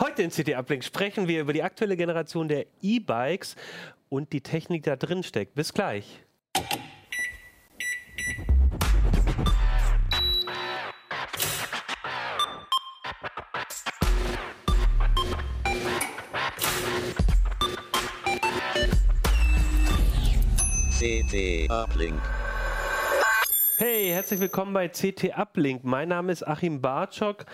Heute in CT Uplink sprechen wir über die aktuelle Generation der E-Bikes und die Technik, die da drin steckt. Bis gleich. CT Uplink. Hey, herzlich willkommen bei CT Uplink. Mein Name ist Achim Bartschok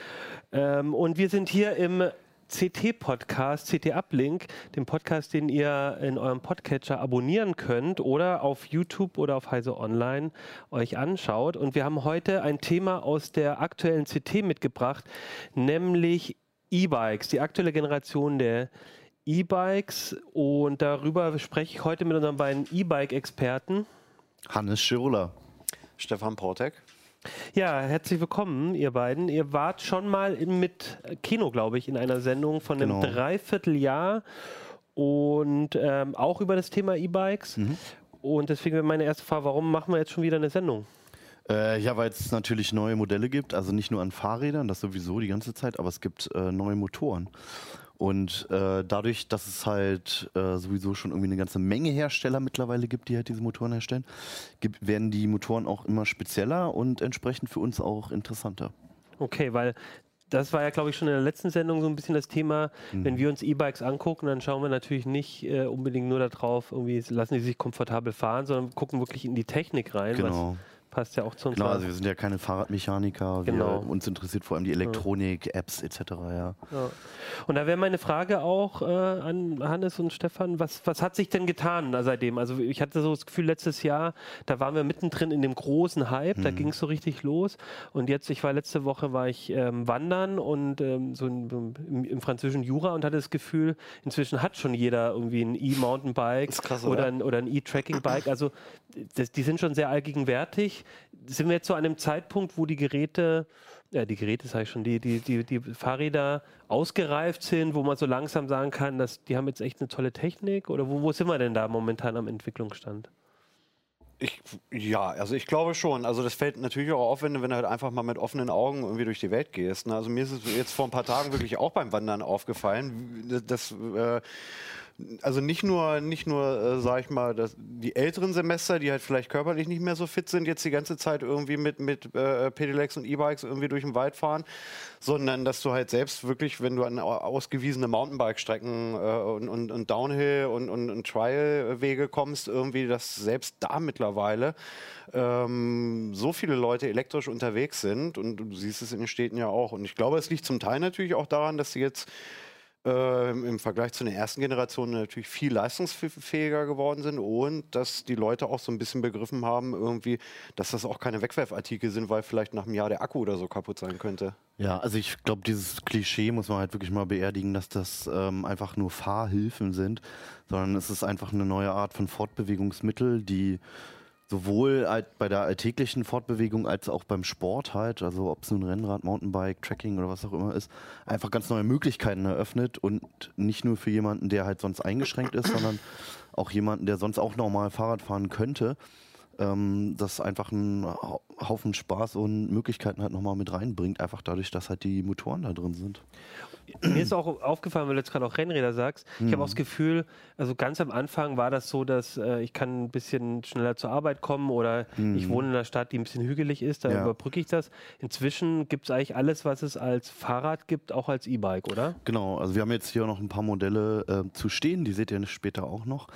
ähm, und wir sind hier im CT-Podcast, CT Uplink, dem Podcast, den ihr in eurem Podcatcher abonnieren könnt oder auf YouTube oder auf Heise Online euch anschaut. Und wir haben heute ein Thema aus der aktuellen CT mitgebracht, nämlich E-Bikes, die aktuelle Generation der E-Bikes. Und darüber spreche ich heute mit unseren beiden E-Bike-Experten. Hannes Schirulla. Stefan Portek. Ja, herzlich willkommen, ihr beiden. Ihr wart schon mal in, mit Kino, glaube ich, in einer Sendung von einem Genau. Dreivierteljahr und ähm, auch über das Thema E-Bikes. Mhm. Und deswegen wäre meine erste Frage, warum machen wir jetzt schon wieder eine Sendung? Äh, ja, weil es natürlich neue Modelle gibt, also nicht nur an Fahrrädern, das sowieso die ganze Zeit, aber es gibt äh, neue Motoren. Und äh, dadurch, dass es halt äh, sowieso schon irgendwie eine ganze Menge Hersteller mittlerweile gibt, die halt diese Motoren herstellen, gibt, werden die Motoren auch immer spezieller und entsprechend für uns auch interessanter. Okay, weil das war ja, glaube ich, schon in der letzten Sendung so ein bisschen das Thema, Mhm. wenn wir uns E-Bikes angucken, dann schauen wir natürlich nicht äh, unbedingt nur darauf, irgendwie lassen die sich komfortabel fahren, sondern gucken wirklich in die Technik rein. Genau. Was passt ja auch zu uns. Genau, also wir sind ja keine Fahrradmechaniker, Genau. wir, uns interessiert vor allem die Elektronik, Apps etc. Ja. Ja. Und da wäre meine Frage auch äh, an Hannes und Stefan, was, was hat sich denn getan seitdem? Also ich hatte so das Gefühl, letztes Jahr, da waren wir mittendrin in dem großen Hype, Mhm. da ging es so richtig los. Und jetzt, ich war letzte Woche, war ich ähm, wandern und ähm, so in, im, im französischen Jura und hatte das Gefühl, inzwischen hat schon jeder irgendwie ein E-Mountainbike oder? ein, oder ein E-Tracking-Bike. Also das, die sind schon sehr allgegenwärtig. Sind wir jetzt an einem Zeitpunkt, wo die Geräte ja, die Geräte, sage ich schon, die, die, die, die Fahrräder ausgereift sind, wo man so langsam sagen kann, dass die haben jetzt echt eine tolle Technik? Oder wo, wo sind wir denn da momentan am Entwicklungsstand? Ich, ja, also ich glaube schon. Also das fällt natürlich auch auf, wenn, du- wenn du halt einfach mal mit offenen Augen irgendwie durch die Welt gehst. Ne? Also mir ist es jetzt vor ein paar Tagen wirklich auch beim Wandern aufgefallen, dass äh, also nicht nur, nicht nur, äh, sag ich mal, dass die älteren Semester, die halt vielleicht körperlich nicht mehr so fit sind, jetzt die ganze Zeit irgendwie mit, mit äh, Pedelecs und E-Bikes irgendwie durch den Wald fahren, sondern dass du halt selbst wirklich, wenn du an au- ausgewiesene Mountainbike-Strecken äh, und, und, und Downhill und, und, und Trial-Wege kommst, irgendwie, dass selbst da mittlerweile ähm, so viele Leute elektrisch unterwegs sind und du siehst es in den Städten ja auch. Und ich glaube, es liegt zum Teil natürlich auch daran, dass sie jetzt äh, im Vergleich zu den ersten Generationen natürlich viel leistungsfähiger geworden sind und dass die Leute auch so ein bisschen begriffen haben, irgendwie, dass das auch keine Wegwerfartikel sind, weil vielleicht nach einem Jahr der Akku oder so kaputt sein könnte. Ja, also ich glaube, dieses Klischee muss man halt wirklich mal beerdigen, dass das ähm, einfach nur Fahrhilfen sind, sondern es ist einfach eine neue Art von Fortbewegungsmittel, die sowohl halt bei der alltäglichen Fortbewegung als auch beim Sport halt, also ob es nun Rennrad, Mountainbike, Trekking oder was auch immer ist, einfach ganz neue Möglichkeiten eröffnet und nicht nur für jemanden, der halt sonst eingeschränkt ist, sondern auch jemanden, der sonst auch normal Fahrrad fahren könnte, ähm, das einfach einen Hau- Haufen Spaß und Möglichkeiten halt nochmal mit reinbringt, einfach dadurch, dass halt die Motoren da drin sind. Mir ist auch aufgefallen, weil du jetzt gerade auch Rennräder sagst, ich habe auch das Gefühl, also ganz am Anfang war das so, dass äh, ich kann ein bisschen schneller zur Arbeit kommen oder ich wohne in einer Stadt, die ein bisschen hügelig ist, da Ja. überbrücke ich das. Inzwischen gibt es eigentlich alles, was es als Fahrrad gibt, auch als E-Bike, oder? Genau, also wir haben jetzt hier noch ein paar Modelle äh, zu stehen, die seht ihr später auch noch.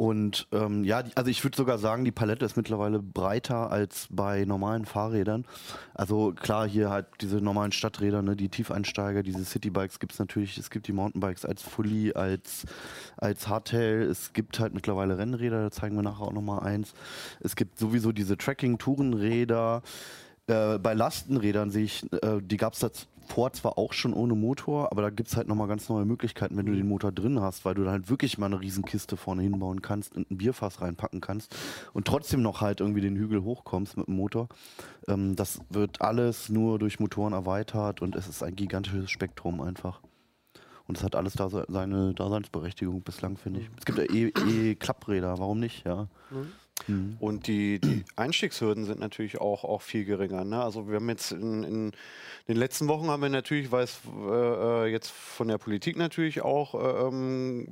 Und ähm, ja, also ich würde sogar sagen, die Palette ist mittlerweile breiter als bei normalen Fahrrädern. Also klar, hier halt diese normalen Stadträder, ne, die Tiefeinsteiger, diese Citybikes gibt es natürlich. Es gibt die Mountainbikes als Fully, als, als Hardtail. Es gibt halt mittlerweile Rennräder, da zeigen wir nachher auch nochmal eins. Es gibt sowieso diese Tracking-Tourenräder. Äh, bei Lastenrädern sehe ich, äh, die gab es vor zwar auch schon ohne Motor, aber da gibt es halt nochmal ganz neue Möglichkeiten, wenn du den Motor drin hast, weil du da halt wirklich mal eine Riesenkiste vorne hinbauen kannst und ein Bierfass reinpacken kannst und trotzdem noch halt irgendwie den Hügel hochkommst mit dem Motor. Ähm, das wird alles nur durch Motoren erweitert und es ist ein gigantisches Spektrum einfach. Und es hat alles da se- seine Daseinsberechtigung bislang, finde ich. Es gibt ja eh, eh Klappräder, warum nicht, ja. Mhm. Und die, die Einstiegshürden sind natürlich auch, auch viel geringer. Ne? Also wir haben jetzt in, in den letzten Wochen haben wir natürlich, weil es äh, jetzt von der Politik natürlich auch äh, ähm,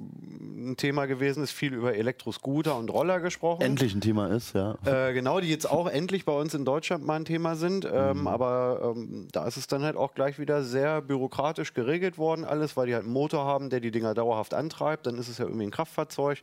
ein Thema gewesen ist, viel über Elektroscooter und Roller gesprochen. Endlich ein Thema ist, ja. Äh, genau, die jetzt auch endlich bei uns in Deutschland mal ein Thema sind. Ähm, Mhm. Aber ähm, da ist es dann halt auch gleich wieder sehr bürokratisch geregelt worden, alles, weil die halt einen Motor haben, der die Dinger dauerhaft antreibt. Dann ist es ja irgendwie ein Kraftfahrzeug.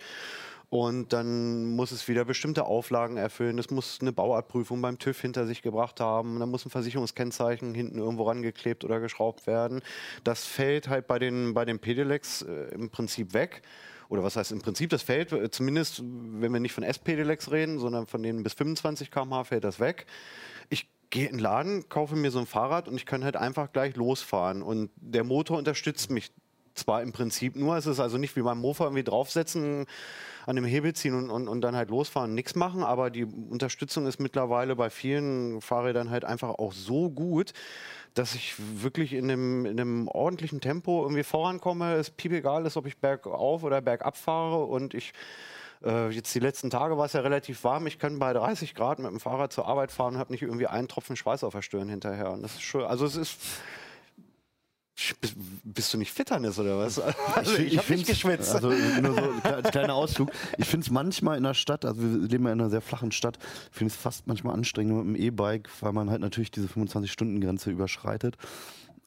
Und dann muss es wieder bestimmte Auflagen erfüllen. Es muss eine Bauartprüfung beim TÜV hinter sich gebracht haben. Dann muss ein Versicherungskennzeichen hinten irgendwo rangeklebt oder geschraubt werden. Das fällt halt bei den, bei den Pedelecs äh, im Prinzip weg. Oder was heißt im Prinzip, das fällt, äh, zumindest wenn wir nicht von S-Pedelecs reden, sondern von denen bis 25 km/h fällt das weg. Ich gehe in den Laden, kaufe mir so ein Fahrrad und ich kann halt einfach gleich losfahren. Und der Motor unterstützt mich zwar im Prinzip nur, es ist also nicht wie beim Mofa irgendwie draufsetzen, an dem Hebel ziehen und, und, und dann halt losfahren und nichts machen, aber die Unterstützung ist mittlerweile bei vielen Fahrrädern halt einfach auch so gut, dass ich wirklich in einem, in einem ordentlichen Tempo irgendwie vorankomme. Es piep egal ist, ob ich bergauf oder bergab fahre und ich äh, jetzt die letzten Tage war es ja relativ warm. Ich kann bei 30 Grad mit dem Fahrrad zur Arbeit fahren und habe nicht irgendwie einen Tropfen Schweiß auf der Stirn hinterher. Und das ist schön. Also es ist. Bist, du nicht Fitternis oder was? Also ich, habe nicht find's- geschwitzt. Also nur so ein kle- kleiner Ausflug. Ich finde es manchmal in der Stadt, also wir leben ja in einer sehr flachen Stadt, finde es fast manchmal anstrengend mit dem E-Bike, weil man halt natürlich diese 25-Stunden-Grenze überschreitet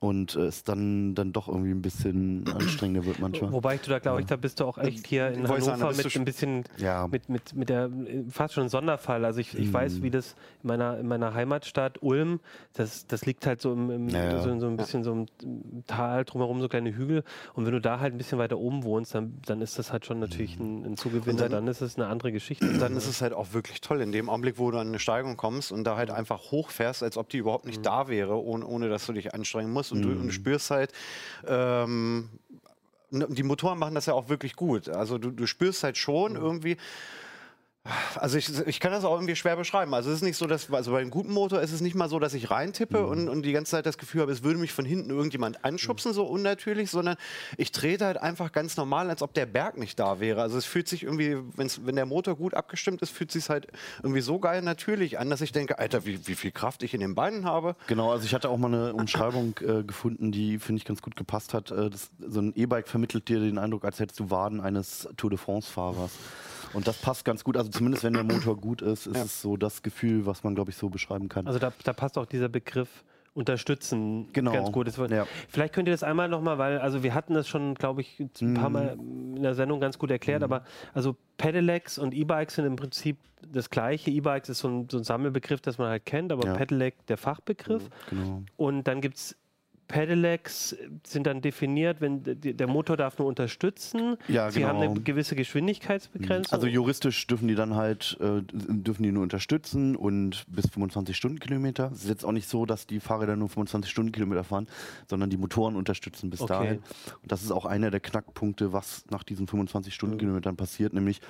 und äh, es dann, dann doch irgendwie ein bisschen anstrengender wird manchmal. Wobei du da, glaube ich, da bist du auch echt hier in sagen, Hannover du mit ein bisschen, Ja. mit, mit, mit der, äh, fast schon Sonderfall. Also ich, ich weiß, wie das in meiner, in meiner Heimatstadt Ulm, das, das liegt halt so, im, im, Ja, ja. so, so ein bisschen so im Tal drumherum, so kleine Hügel. Und wenn du da halt ein bisschen weiter oben wohnst, dann, dann ist das halt schon natürlich ein, ein Zugewinner. Dann- Dann, ist es eine andere Geschichte. dann ist es halt auch wirklich toll, in dem Augenblick, wo du an eine Steigung kommst und da halt einfach hochfährst, als ob die überhaupt nicht da wäre, ohne, ohne dass du dich anstrengen musst. Und, du, und du spürst halt, ähm, n- die Motoren machen das ja auch wirklich gut. Also du, du spürst halt schon irgendwie. Also ich, ich kann das auch irgendwie schwer beschreiben. Also es ist nicht so, dass, also bei einem guten Motor ist es nicht mal so, dass ich reintippe und, und die ganze Zeit das Gefühl habe, es würde mich von hinten irgendjemand anschubsen, so unnatürlich, sondern ich trete halt einfach ganz normal, als ob der Berg nicht da wäre. Also es fühlt sich irgendwie, wenn's, wenn der Motor gut abgestimmt ist, fühlt sich halt irgendwie so geil natürlich an, dass ich denke, Alter, wie, wie viel Kraft ich in den Beinen habe. Genau, also ich hatte auch mal eine Umschreibung äh, gefunden, die, finde ich, ganz gut gepasst hat. Äh, das, so ein E-Bike vermittelt dir den Eindruck, als hättest du Waden eines Tour de France-Fahrers. Und das passt ganz gut. Also zumindest wenn der Motor gut ist, ist Ja. es so das Gefühl, was man, glaube ich, so beschreiben kann. Also da, da passt auch dieser Begriff unterstützen Genau. ganz gut. Ja. Vielleicht könnt ihr das einmal nochmal, weil, also wir hatten das schon, glaube ich, ein paar Mal Mhm. in der Sendung ganz gut erklärt, aber also Pedelecs und E-Bikes sind im Prinzip das gleiche. E-Bikes ist so ein, so ein Sammelbegriff, das man halt kennt, aber Ja. Pedelec der Fachbegriff. genau. Und dann gibt es Pedelecs sind dann definiert, wenn der Motor darf nur unterstützen. Ja, Sie haben genau. eine gewisse Geschwindigkeitsbegrenzung. Also juristisch dürfen die dann halt, äh, dürfen die nur unterstützen und bis 25 Stundenkilometer. Es ist jetzt auch nicht so, dass die Fahrräder nur 25 Stundenkilometer fahren, sondern die Motoren unterstützen bis Okay. dahin. Und das ist auch einer der Knackpunkte, was nach diesen 25 Stundenkilometern passiert, nämlich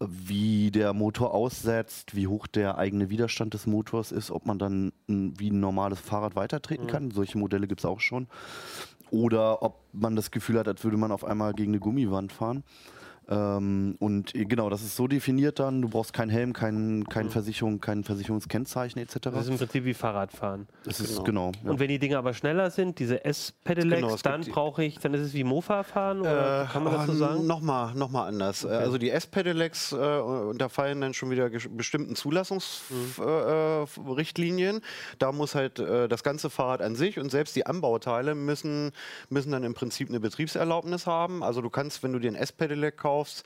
äh, wie der Motor aussetzt, wie hoch der eigene Widerstand des Motors ist, ob man dann wie ein normales Fahrrad weitertreten kann. Solche Modelle gibt es auch schon. Oder ob man das Gefühl hat, als würde man auf einmal gegen eine Gummiwand fahren. Ähm, und äh, genau, das ist so definiert dann. Du brauchst keinen Helm, kein, keine Versicherung, kein Versicherungskennzeichen etc. das ist im Prinzip wie Fahrradfahren. Das ist genau. ja. Und wenn die Dinger aber schneller sind, diese S-Pedelecs, Genau, dann brauche ich, dann ist es wie Mofa fahren oder kann man das so ah, sagen? Nochmal noch mal anders. Äh, Also die S-Pedelecs äh, unterfallen dann schon wieder bestimmten Zulassungsrichtlinien. da muss halt äh, das ganze Fahrrad an sich und selbst die Anbauteile müssen, müssen dann im Prinzip eine Betriebserlaubnis haben. Also du kannst, wenn du dir ein S-Pedelec kaufst, kaufst,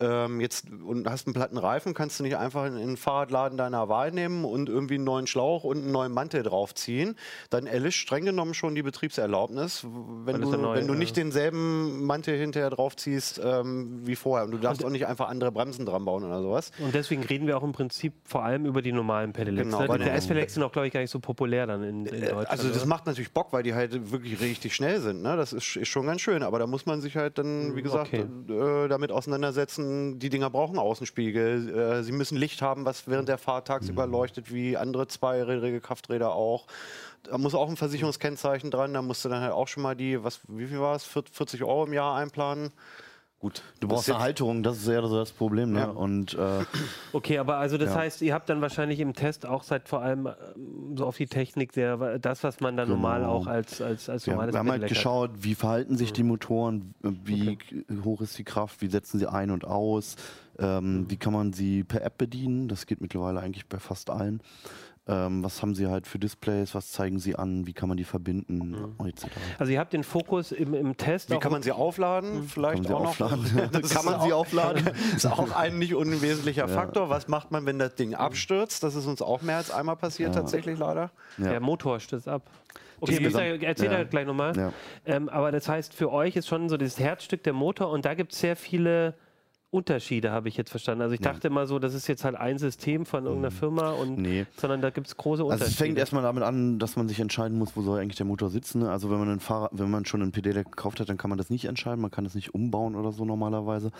ähm, jetzt und hast einen platten Reifen, kannst du nicht einfach in den Fahrradladen deiner Wahl nehmen und irgendwie einen neuen Schlauch und einen neuen Mantel draufziehen. Dann erlischt streng genommen schon die Betriebserlaubnis, wenn, du, neu, wenn du nicht denselben Mantel hinterher draufziehst ähm, wie vorher. Und du darfst auch nicht einfach andere Bremsen dran bauen oder sowas. Und deswegen reden wir auch im Prinzip vor allem über die normalen Pedelecs. Genau, ne? Die S-Pedelecs sind auch, glaube ich, gar nicht so populär dann in, in Deutschland. Also das oder? macht natürlich Bock, weil die halt wirklich richtig schnell sind. Ne? Das ist, ist schon ganz schön. Aber da muss man sich halt dann, wie gesagt, okay. äh, damit auseinandersetzen. Die Dinger brauchen Außenspiegel. Äh, sie müssen Licht haben, was während der Fahrt tagsüber leuchtet, wie andere zweirädrige Krafträder auch. Da muss auch ein Versicherungskennzeichen dran. Da musst du dann halt auch schon mal die, was, wie viel war es, 40 Euro im Jahr einplanen. Gut, Du brauchst eine Halterung, das ist eher so das Problem. Ne? Ja. Und äh, Okay, aber also das Ja. heißt, ihr habt dann wahrscheinlich im Test auch seit vor allem ähm, so auf die Technik, der, das, was man dann normal Genau. auch als, als, als ja, normales wir haben halt geschaut, wie verhalten sich die Motoren, wie hoch ist die Kraft, wie setzen sie ein und aus, ähm, wie kann man sie per App bedienen. Das geht mittlerweile eigentlich bei fast allen. Ähm, was haben sie halt für Displays, was zeigen sie an, wie kann man die verbinden, etc. Also ihr habt den Fokus im, im Test Wie auch kann man sie aufladen? Vielleicht Kann man auch sie noch. aufladen? Das Kann man ist sie auch- aufladen? ist auch ein nicht unwesentlicher Faktor. Was macht man, wenn das Ding abstürzt? Das ist uns auch mehr als einmal passiert, tatsächlich leider. Der Motor stürzt ab. Okay, gesagt, erzähl ja. da gleich nochmal. Ja. Ähm, aber das heißt, für euch ist schon so das Herzstück der Motor und da gibt es sehr viele Unterschiede, habe ich jetzt verstanden. Also ich dachte immer so, das ist jetzt halt ein System von irgendeiner Firma und Nee. sondern da gibt es große Also Unterschiede. es fängt erstmal damit an, dass man sich entscheiden muss, wo soll eigentlich der Motor sitzen. ne? Also wenn man, einen Fahrrad, wenn man schon einen Pedelec gekauft hat, dann kann man das nicht entscheiden. Man kann das nicht umbauen oder so normalerweise.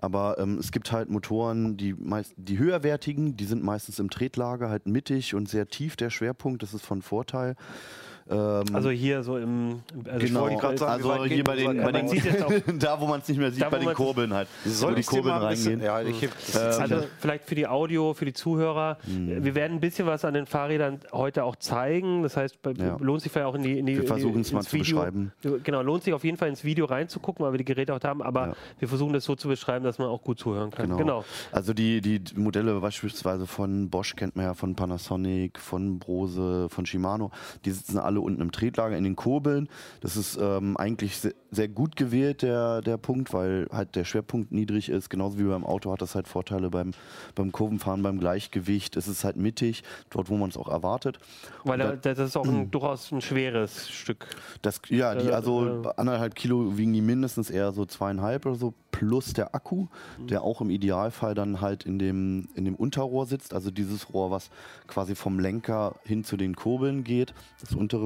Aber ähm, es gibt halt Motoren, die meist, die höherwertigen, die sind meistens im Tretlager halt mittig und sehr tief der Schwerpunkt. Das ist von Vorteil. Ähm, also hier so im also genau, wollte gerade sagen, also hier bei den, bei den da wo man es nicht mehr sieht, Da, bei den Kurbeln halt, wo Soll die Kurbeln mal ein bisschen- reingehen. Ja, ich Ähm, Also vielleicht für die Audio, für die Zuhörer. Hm. Wir werden ein bisschen was an den Fahrrädern heute auch zeigen. Das heißt, bei, Ja. lohnt sich vielleicht auch in die, in die Wir versuchen es mal zu Video, beschreiben. Genau, lohnt sich auf jeden Fall ins Video reinzugucken, weil wir die Geräte auch haben. Aber Ja. wir versuchen das so zu beschreiben, dass man auch gut zuhören kann. Genau. genau. Also die, die Modelle beispielsweise von Bosch kennt man ja, von Panasonic, von Brose, von Shimano, die sitzen alle unten im Tretlager in den Kurbeln. Das ist ähm, eigentlich se sehr gut gewählt, der, der Punkt, weil halt der Schwerpunkt niedrig ist. Genauso wie beim Auto hat das halt Vorteile beim, beim Kurvenfahren, beim Gleichgewicht. Es ist halt mittig, dort wo man es auch erwartet. Weil da, das ist auch ein, durchaus ein schweres Stück. Das, ja, die, Äh, also äh. anderthalb Kilo wiegen die mindestens eher so zweieinhalb oder so, plus der Akku, Mhm. der auch im Idealfall dann halt in dem, in dem Unterrohr sitzt, also dieses Rohr, was quasi vom Lenker hin zu den Kurbeln geht, das untere.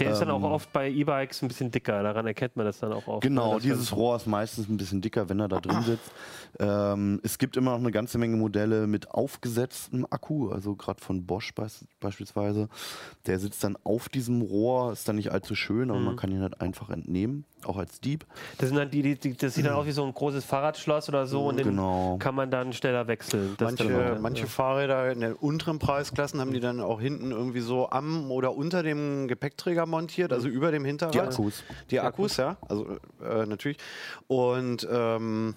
Der ist dann auch Ähm, oft bei E-Bikes ein bisschen dicker. Daran erkennt man das dann auch oft. Genau, dieses Rohr ist meistens ein bisschen dicker, wenn er da drin sitzt. Ähm, es gibt immer noch eine ganze Menge Modelle mit aufgesetztem Akku, also gerade von Bosch beis beispielsweise. Der sitzt dann auf diesem Rohr, ist dann nicht allzu schön, aber Mhm. man kann ihn halt einfach entnehmen, auch als Dieb. Das, sind dann die, die, die, das sieht dann aus wie so ein großes Fahrradschloss oder so und den Genau. kann man dann schneller wechseln. Das Manche, manche Fahrräder in den unteren Preisklassen haben die dann auch hinten irgendwie so am oder unter dem Gepäckträger montiert, also über dem Hinterrad. Die Akkus. Die Akkus, ja, also äh, natürlich. Und ähm,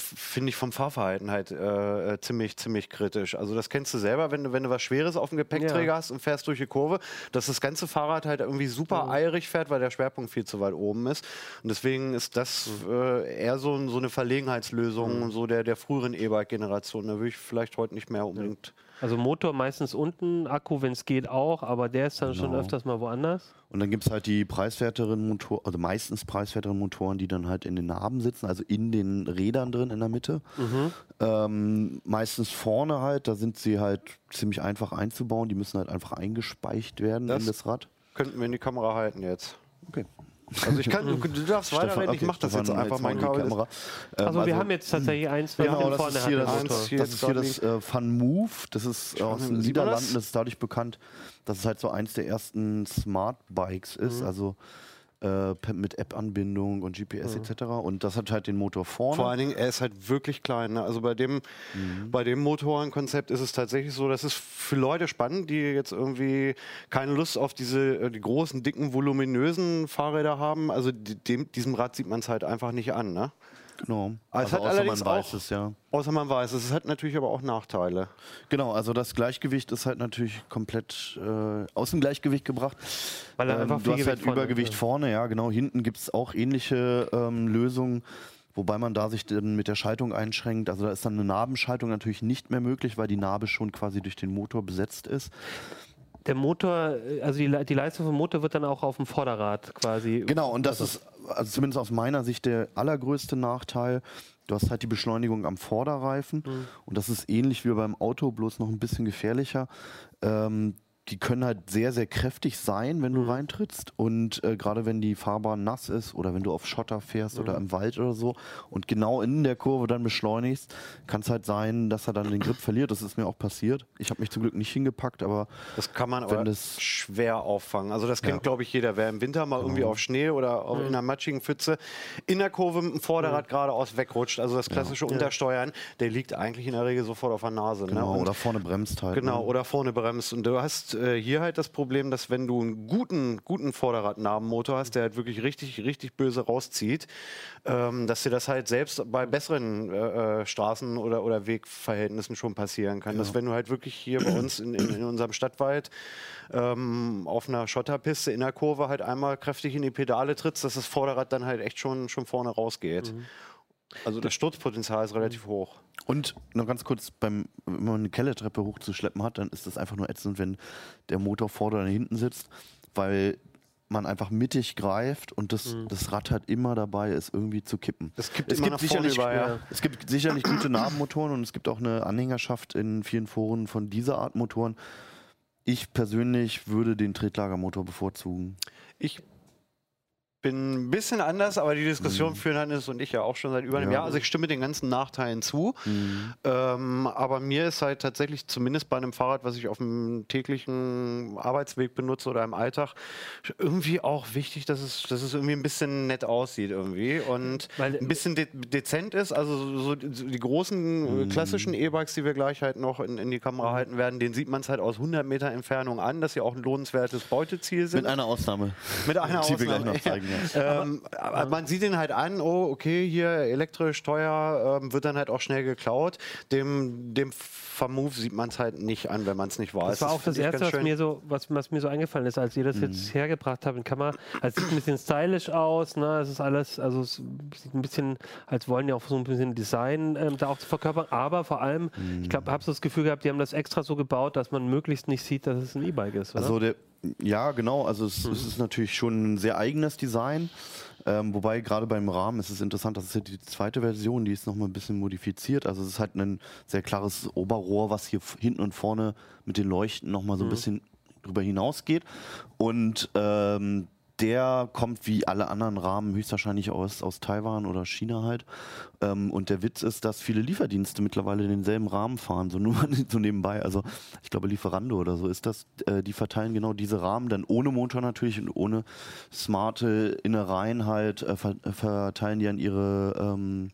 finde ich vom Fahrverhalten halt äh, äh, ziemlich, ziemlich kritisch. Also das kennst du selber, wenn du, wenn du was Schweres auf dem Gepäckträger Ja. hast und fährst durch die Kurve, dass das ganze Fahrrad halt irgendwie super eilig fährt, weil der Schwerpunkt viel zu weit oben ist. Und deswegen ist das äh, eher so, so eine Verlegenheitslösung so der, der früheren E-Bike-Generation. Da würde ich vielleicht heute nicht mehr unbedingt. Also Motor meistens unten, Akku, wenn es geht, auch, aber der ist dann schon Genau. öfters mal woanders. Und dann gibt es halt die preiswerteren Motoren, also meistens preiswerteren Motoren, die dann halt in den Narben sitzen, also in den Rädern drin in der Mitte. Ähm, meistens vorne halt, da sind sie halt ziemlich einfach einzubauen, die müssen halt einfach eingespeicht werden Das- in das Rad. Könnten wir in die Kamera halten jetzt. Okay. Also ich kann, du, du darfst weiterreden, ich mach das jetzt einfach, mein mal in die Kabel. ist- Kamera. Ähm, Also, wir haben jetzt tatsächlich eins, was Genau, das vorne ist hier das, Motor. hier. das, ist hier das äh, Fun Move. Das ist aus den das? Niederlanden. Das ist dadurch bekannt, dass es halt so eins der ersten Smart Bikes Mhm. ist. Also äh, mit App-Anbindung und GPS etc. Und das hat halt den Motor vorne. Vor allen Dingen, er ist halt wirklich klein. Ne? Also bei dem, bei dem Motorenkonzept ist es tatsächlich so, das ist für Leute spannend, die jetzt irgendwie keine Lust auf diese äh, die großen, dicken, voluminösen Fahrräder haben. Also dem, diesem Rad sieht man es halt einfach nicht an. Ne? Genau. Aber es Also hat außer allerdings man weiß auch- es, ja. Außer man weiß es. Es hat natürlich aber auch Nachteile. Genau, also das Gleichgewicht ist halt natürlich komplett äh, aus dem Gleichgewicht gebracht. Weil er Ähm, einfach du viel hast halt Gewicht vorne Übergewicht hat, ja. vorne, ja genau. Hinten gibt es auch ähnliche ähm, Lösungen, wobei man da sich dann mit der Schaltung einschränkt. Also da ist dann eine Nabenschaltung natürlich nicht mehr möglich, weil die Narbe schon quasi durch den Motor besetzt ist. Der Motor, äh, also die, die Leistung vom Motor wird dann auch auf dem Vorderrad quasi. Genau, und das ist also zumindest aus meiner Sicht der allergrößte Nachteil. Du hast halt die Beschleunigung am Vorderreifen und das ist ähnlich wie beim Auto, bloß noch ein bisschen gefährlicher. Ähm, die können halt sehr, sehr kräftig sein, wenn du reintrittst. Und äh, gerade wenn die Fahrbahn nass ist oder wenn du auf Schotter fährst oder im Wald oder so und genau in der Kurve dann beschleunigst, kann es halt sein, dass er dann den Grip verliert. Das ist mir auch passiert. Ich habe mich zum Glück nicht hingepackt, aber Das kann man Wenn aber das- schwer auffangen. Also das kennt, Ja. glaube ich, jeder. Wer im Winter mal irgendwie auf Schnee oder auch in einer matschigen Pfütze in der Kurve mit dem Vorderrad geradeaus wegrutscht, also das klassische Untersteuern, der liegt eigentlich in der Regel sofort auf der Nase. genau, ne? Oder vorne bremst halt. Genau, ne? oder vorne bremst. Und du hast äh, hier halt das Problem, dass wenn du einen guten, guten Vorderradnabenmotor hast, der halt wirklich richtig, richtig böse rauszieht, ähm, dass dir das halt selbst bei besseren äh, äh, Straßen- oder, oder Wegverhältnissen schon passieren kann. Dass wenn du halt wirklich hier bei uns in, in, in unserem Stadtwald ähm, auf einer Schotterpiste in der Kurve halt einmal kräftig in die Pedale trittst, dass das Vorderrad dann halt echt schon, schon vorne rausgeht. Also das Sturzpotenzial ist relativ hoch. Und noch ganz kurz, beim, wenn man eine Kellertreppe hochzuschleppen hat, dann ist das einfach nur ätzend, wenn der Motor vorne oder hinten sitzt, weil man einfach mittig greift und das, das Rad halt immer dabei ist, irgendwie zu kippen. Es gibt nach vorne sicherlich, über, ja. es gibt sicherlich gute Nabenmotoren und es gibt auch eine Anhängerschaft in vielen Foren von dieser Art Motoren. Ich persönlich würde den Tretlagermotor bevorzugen. Ich bin ein bisschen anders, aber die Diskussion führen Hannes und ich ja auch schon seit über einem Mhm. Ja. Jahr. Also ich stimme den ganzen Nachteilen zu. Ähm, aber mir ist halt tatsächlich, zumindest bei einem Fahrrad, was ich auf dem täglichen Arbeitsweg benutze oder im Alltag, irgendwie auch wichtig, dass es, dass es irgendwie ein bisschen nett aussieht irgendwie und Weil- ein bisschen de dezent ist. Also so, die großen äh, klassischen E-Bikes, die wir gleich halt noch in, in die Kamera halten werden, den sieht man es halt aus 100 Meter Entfernung an, dass sie auch ein lohnenswertes Beuteziel sind. Mit einer Ausnahme. Mit einer Die wir gleich Ausnahme. noch zeigen, ja. Ähm, aber man sieht ihn halt an, oh, okay, hier elektrisch teuer, ähm, wird dann halt auch schnell geklaut. Dem, dem Vermove sieht man es halt nicht an, wenn man es nicht weiß. Das war auch das Erste, was mir, so, was, was mir so eingefallen ist, als ihr das jetzt hergebracht habt in Kamera. Also es sieht ein bisschen stylisch aus, ne? es ist alles, also es sieht ein bisschen, als wollen die auch so ein bisschen Design ähm, da auch zu verkörpern, aber vor allem, ich glaube, habe so das Gefühl gehabt, die haben das extra so gebaut, dass man möglichst nicht sieht, dass es ein E-Bike ist. Oder? Also der, ja, genau. Also es, es ist natürlich schon ein sehr eigenes Design. Ähm, wobei gerade beim Rahmen ist es interessant, das ist ja die zweite Version, die ist nochmal ein bisschen modifiziert. Also es ist halt ein sehr klares Oberrohr, was hier hinten und vorne mit den Leuchten nochmal so ein bisschen drüber hinausgeht. Und ähm, der kommt wie alle anderen Rahmen höchstwahrscheinlich aus, aus Taiwan oder China halt. Ähm, und der Witz ist, dass viele Lieferdienste mittlerweile denselben Rahmen fahren, so nur so nebenbei. Also ich glaube Lieferando oder so ist das. Äh, die verteilen genau diese Rahmen, dann ohne Motor natürlich und ohne smarte Innereien halt, äh, ver verteilen die an ihre ähm,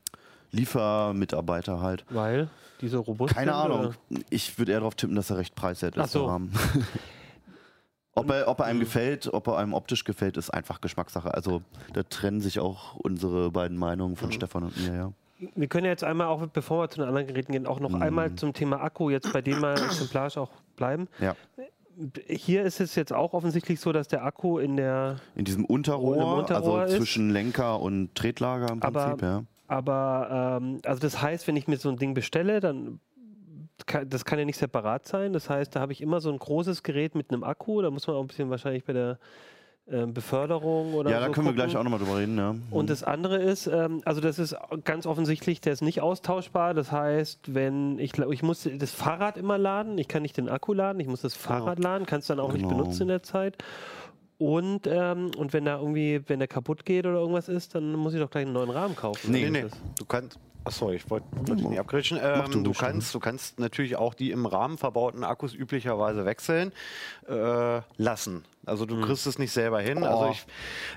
Liefermitarbeiter halt. Weil die so robust Keine Ahnung. oder? Ich würde eher darauf tippen, dass er recht preiswert ist, Ach so. Ob er, ob er einem gefällt, ob er einem optisch gefällt, ist einfach Geschmackssache. Also da trennen sich auch unsere beiden Meinungen von Stefan und mir, ja. Wir können ja jetzt einmal auch, bevor wir zu den anderen Geräten gehen, auch noch einmal zum Thema Akku jetzt bei dem mal exemplarisch auch bleiben. ja. Hier ist es jetzt auch offensichtlich so, dass der Akku in der In diesem Unterrohr, Unterrohr also ist. zwischen Lenker und Tretlager im Aber- Prinzip, ja. Aber ähm, also das heißt, wenn ich mir so ein Ding bestelle, dann kann, das kann ja nicht separat sein. Das heißt, da habe ich immer so ein großes Gerät mit einem Akku. Da muss man auch ein bisschen wahrscheinlich bei der ähm, Beförderung oder Ja, da so können wir gucken. gleich auch nochmal drüber reden, ja. Und das andere ist, ähm, also das ist ganz offensichtlich, der ist nicht austauschbar. Das heißt, wenn ich, gla- ich muss das Fahrrad immer laden, ich kann nicht den Akku laden, ich muss das Fahrrad laden, kann es dann auch nicht Genau. benutzen in der Zeit. Und, ähm, und wenn da irgendwie, wenn der kaputt geht oder irgendwas ist, dann muss ich doch gleich einen neuen Rahmen kaufen. Nee, Nee? Du kannst. Achso, ich wollte dich nicht abgrätschen. Ähm, du du, kannst, du kannst natürlich auch die im Rahmen verbauten Akkus üblicherweise wechseln äh, lassen. Also du kriegst es nicht selber hin. Also Oh. ich,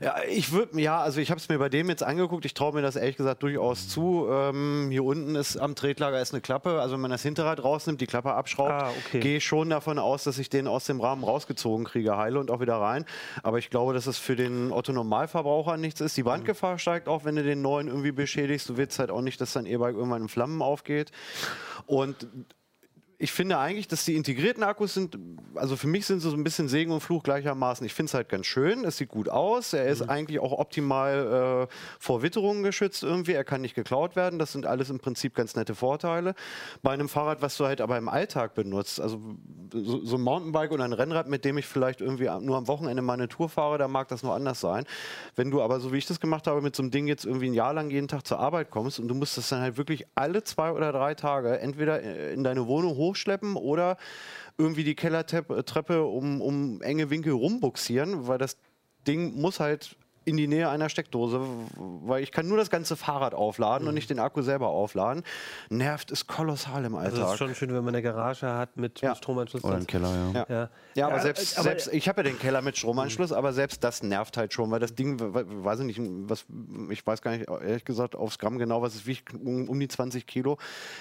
ja, ich würde, ja, also ich habe es mir bei dem jetzt angeguckt. Ich traue mir das ehrlich gesagt durchaus zu. Ähm, hier unten ist am Tretlager ist eine Klappe. Also wenn man das Hinterrad rausnimmt, die Klappe abschraubt, Ah, okay. gehe ich schon davon aus, dass ich den aus dem Rahmen rausgezogen kriege, heile und auch wieder rein. Aber ich glaube, dass es für den Otto Normalverbraucher nichts ist. Die Brandgefahr steigt auch, wenn du den neuen irgendwie beschädigst. Du willst halt auch nicht, dass dein E-Bike irgendwann in Flammen aufgeht. Und ich finde eigentlich, dass die integrierten Akkus sind, also für mich sind sie so ein bisschen Segen und Fluch gleichermaßen. Ich finde es halt ganz schön, es sieht gut aus, er ist eigentlich auch optimal äh, vor Witterungen geschützt irgendwie, er kann nicht geklaut werden, das sind alles im Prinzip ganz nette Vorteile. Bei einem Fahrrad, was du halt aber im Alltag benutzt, also so, so ein Mountainbike oder ein Rennrad, mit dem ich vielleicht irgendwie nur am Wochenende mal eine Tour fahre, da mag das nur anders sein. Wenn du aber, so wie ich das gemacht habe, mit so einem Ding jetzt irgendwie ein Jahr lang jeden Tag zur Arbeit kommst und du musst das dann halt wirklich alle zwei oder drei Tage entweder in deine Wohnung hochschleppen oder irgendwie die Kellertreppe um, um enge Winkel rumbuxieren, weil das Ding muss halt in die Nähe einer Steckdose, weil ich kann nur das ganze Fahrrad aufladen Mhm. und nicht den Akku selber aufladen. Nervt es kolossal im Also Alltag. es ist schon schön, wenn man eine Garage hat mit, Ja. mit Stromanschluss. Oder im Keller, ja. Ja. Ja. Ja, aber Ja, selbst, aber- selbst ich habe ja den Keller mit Stromanschluss, aber selbst das nervt halt schon, weil das Ding, we- we- weiß ich nicht, was, ich weiß gar nicht, ehrlich gesagt, aufs Gramm genau, was es wiegt, um, um die 20 Kilo.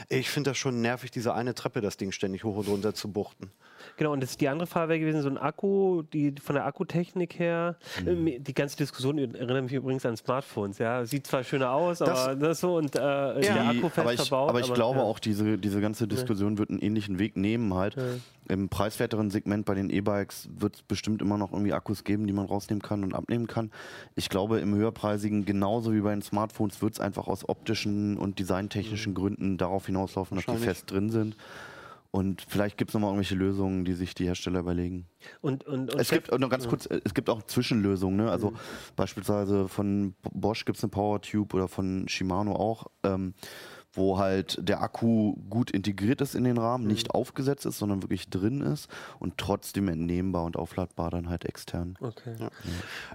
Ich finde das schon nervig, diese eine Treppe, das Ding ständig hoch und runter zu buchten. Genau, und das ist die andere Frage wäre gewesen, so ein Akku, die von der Akkutechnik her, Mhm. ähm, die ganze Diskussion erinnert mich übrigens an Smartphones, ja. Sieht zwar schöner aus, Das- aber das so und äh, der Akku fest aber ich, verbaut. aber ich glaube ja. auch, diese, diese ganze Diskussion wird einen ähnlichen Weg nehmen halt. Im preiswerteren Segment bei den E-Bikes wird es bestimmt immer noch irgendwie Akkus geben, die man rausnehmen kann und abnehmen kann. Ich glaube, im höherpreisigen, genauso wie bei den Smartphones, wird es einfach aus optischen und designtechnischen Gründen darauf hinauslaufen, dass die fest drin sind. Und vielleicht gibt es nochmal irgendwelche Lösungen, die sich die Hersteller überlegen. Und, und, und Es gibt und noch ganz kurz, es gibt auch Zwischenlösungen. Ne? Also beispielsweise von Bosch gibt es eine Power Tube oder von Shimano auch, ähm, wo halt der Akku gut integriert ist in den Rahmen, nicht aufgesetzt ist, sondern wirklich drin ist und trotzdem entnehmbar und aufladbar dann halt extern. Okay. Ja.